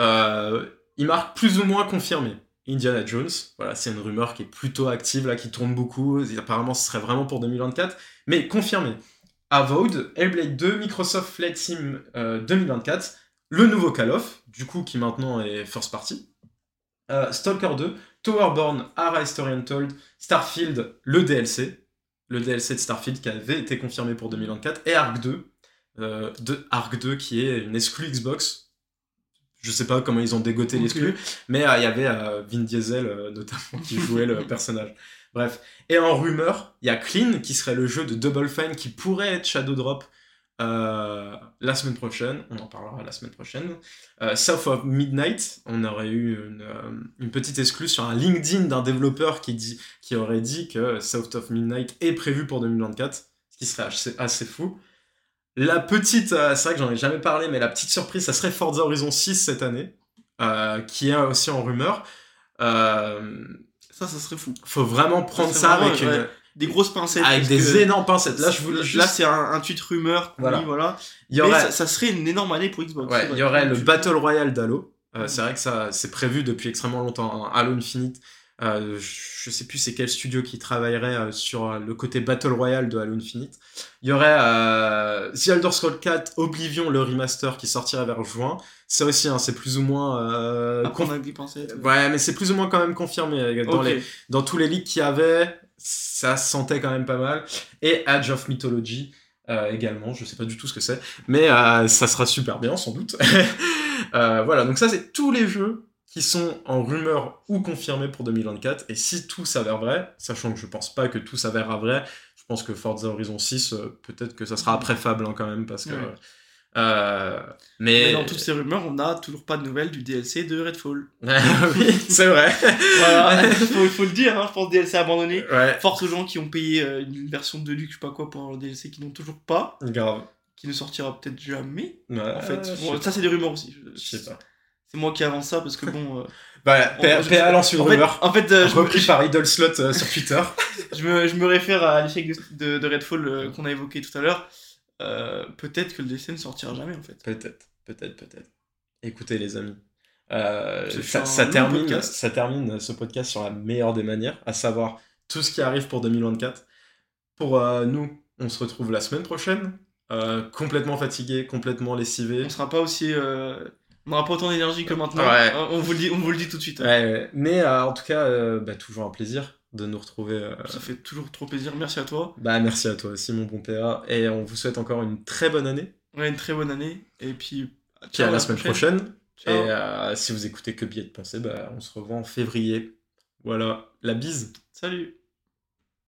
Euh, il marque plus ou moins confirmé. Indiana Jones, voilà, c'est une rumeur qui est plutôt active là, qui tourne beaucoup. Apparemment, ce serait vraiment pour 2024, mais confirmé. Avowed, Hellblade 2, Microsoft Flight Sim euh, 2024, le nouveau Call of, du coup qui maintenant est first party, euh, Stalker 2, Towerborn, Ara History Untold, Starfield, le DLC, le DLC de Starfield qui avait été confirmé pour 2024, et Arc 2, euh, de Arc 2 qui est une exclue Xbox. Je sais pas comment ils ont dégoté Ok. l'exclu, mais euh, il y avait euh, Vin Diesel euh, notamment qui jouait le (laughs) personnage. Bref. Et en rumeur, il y a Clean qui serait le jeu de Double Fine qui pourrait être Shadow Drop euh, la semaine prochaine. On en parlera la semaine prochaine. Euh, South of Midnight, on aurait eu une, euh, une petite exclue sur un LinkedIn d'un développeur qui, dit, qui aurait dit que South of Midnight est prévu pour 2024, ce qui serait assez, assez fou. La petite, euh, c'est vrai que j'en ai jamais parlé, mais la petite surprise, ça serait Forza Horizon 6 cette année, euh, qui est aussi en rumeur. Euh, Ça, ça serait fou. faut vraiment prendre ça, vraiment, avec, ouais, une- Des grosses pincettes. avec des énormes pincettes. Là, je voulais Là, c'est un, un tweet rumeur. Voilà. Voilà. voilà. il y Mais aurait, ça, ça serait une énorme année pour Xbox. ouais, il y aurait le Battle Royale d'Halo. C'est vrai que ça, c'est prévu depuis extrêmement longtemps. hein. Halo Infinite, Euh, je sais plus c'est quel studio qui travaillerait euh, sur euh, le côté Battle Royale de Halo Infinite. Il y aurait euh, The Elder Scrolls 4 Oblivion, le remaster qui sortirait vers juin. Ça aussi, hein, c'est plus ou moins... Euh, Après, on conf- a dû penser. Ouais, mais c'est plus ou moins quand même confirmé. Dans, Ok. les, dans tous les leaks qu'il y avait, ça se sentait quand même pas mal. Et Age of Mythology euh, également, je sais pas du tout ce que c'est, mais ça sera super bien sans doute. (laughs) Voilà, donc ça c'est tous les jeux qui sont en rumeur ou confirmés pour 2024. Et si tout s'avère vrai, sachant que je pense pas que tout s'avérera vrai, je pense que Forza Horizon 6, euh, peut-être que ça sera après Fable hein, quand même, parce que... Ouais. euh, Mais mais... dans toutes ces rumeurs, on n'a toujours pas de nouvelles du DLC de Redfall. (laughs) oui, c'est vrai. Voilà, (laughs) faut, faut le dire, hein, je pense DLC abandonné. Ouais, Force aux gens qui ont payé euh, une version de luxe, je sais pas quoi, pour un DLC qui n'ont toujours pas, grave. qui ne sortira peut-être jamais. Ouais, En fait, Euh, Bon, ça c'est des rumeurs aussi. Je sais pas. C'est moi qui avance ça parce que bon. euh, (laughs) je- PA lance une en fait, rumeur. en fait, euh, me- repris par Idol Slot euh, sur Twitter. (laughs) je me, je me réfère à l'échec de, de, de Redfall euh, qu'on a évoqué tout à l'heure. Peut-être que le DLC ne sortira jamais en fait. peut-être, peut-être, peut-être. Écoutez les amis. Ça, termine, podcast. ça termine ce podcast sur la meilleure des manières, à savoir tout ce qui arrive pour 2024. Pour nous, on se retrouve la semaine prochaine, complètement fatigué, complètement lessivé. On sera pas aussi. On n'aura pas autant d'énergie que maintenant. Ouais. Euh, On, vous le dit, on vous le dit tout de suite. hein. Ouais, ouais. Mais euh, en tout cas, euh, bah, toujours un plaisir de nous retrouver. euh, Ça fait toujours trop plaisir. Merci à toi. Bah, merci à toi aussi, mon bon PA. Et on vous souhaite encore une très bonne année. Ouais, une très bonne année. Et puis. Puis ciao, à la semaine prochaine. Et si vous écoutez que billet de pensée, bah, on se revoit en février. Voilà, la bise. Salut.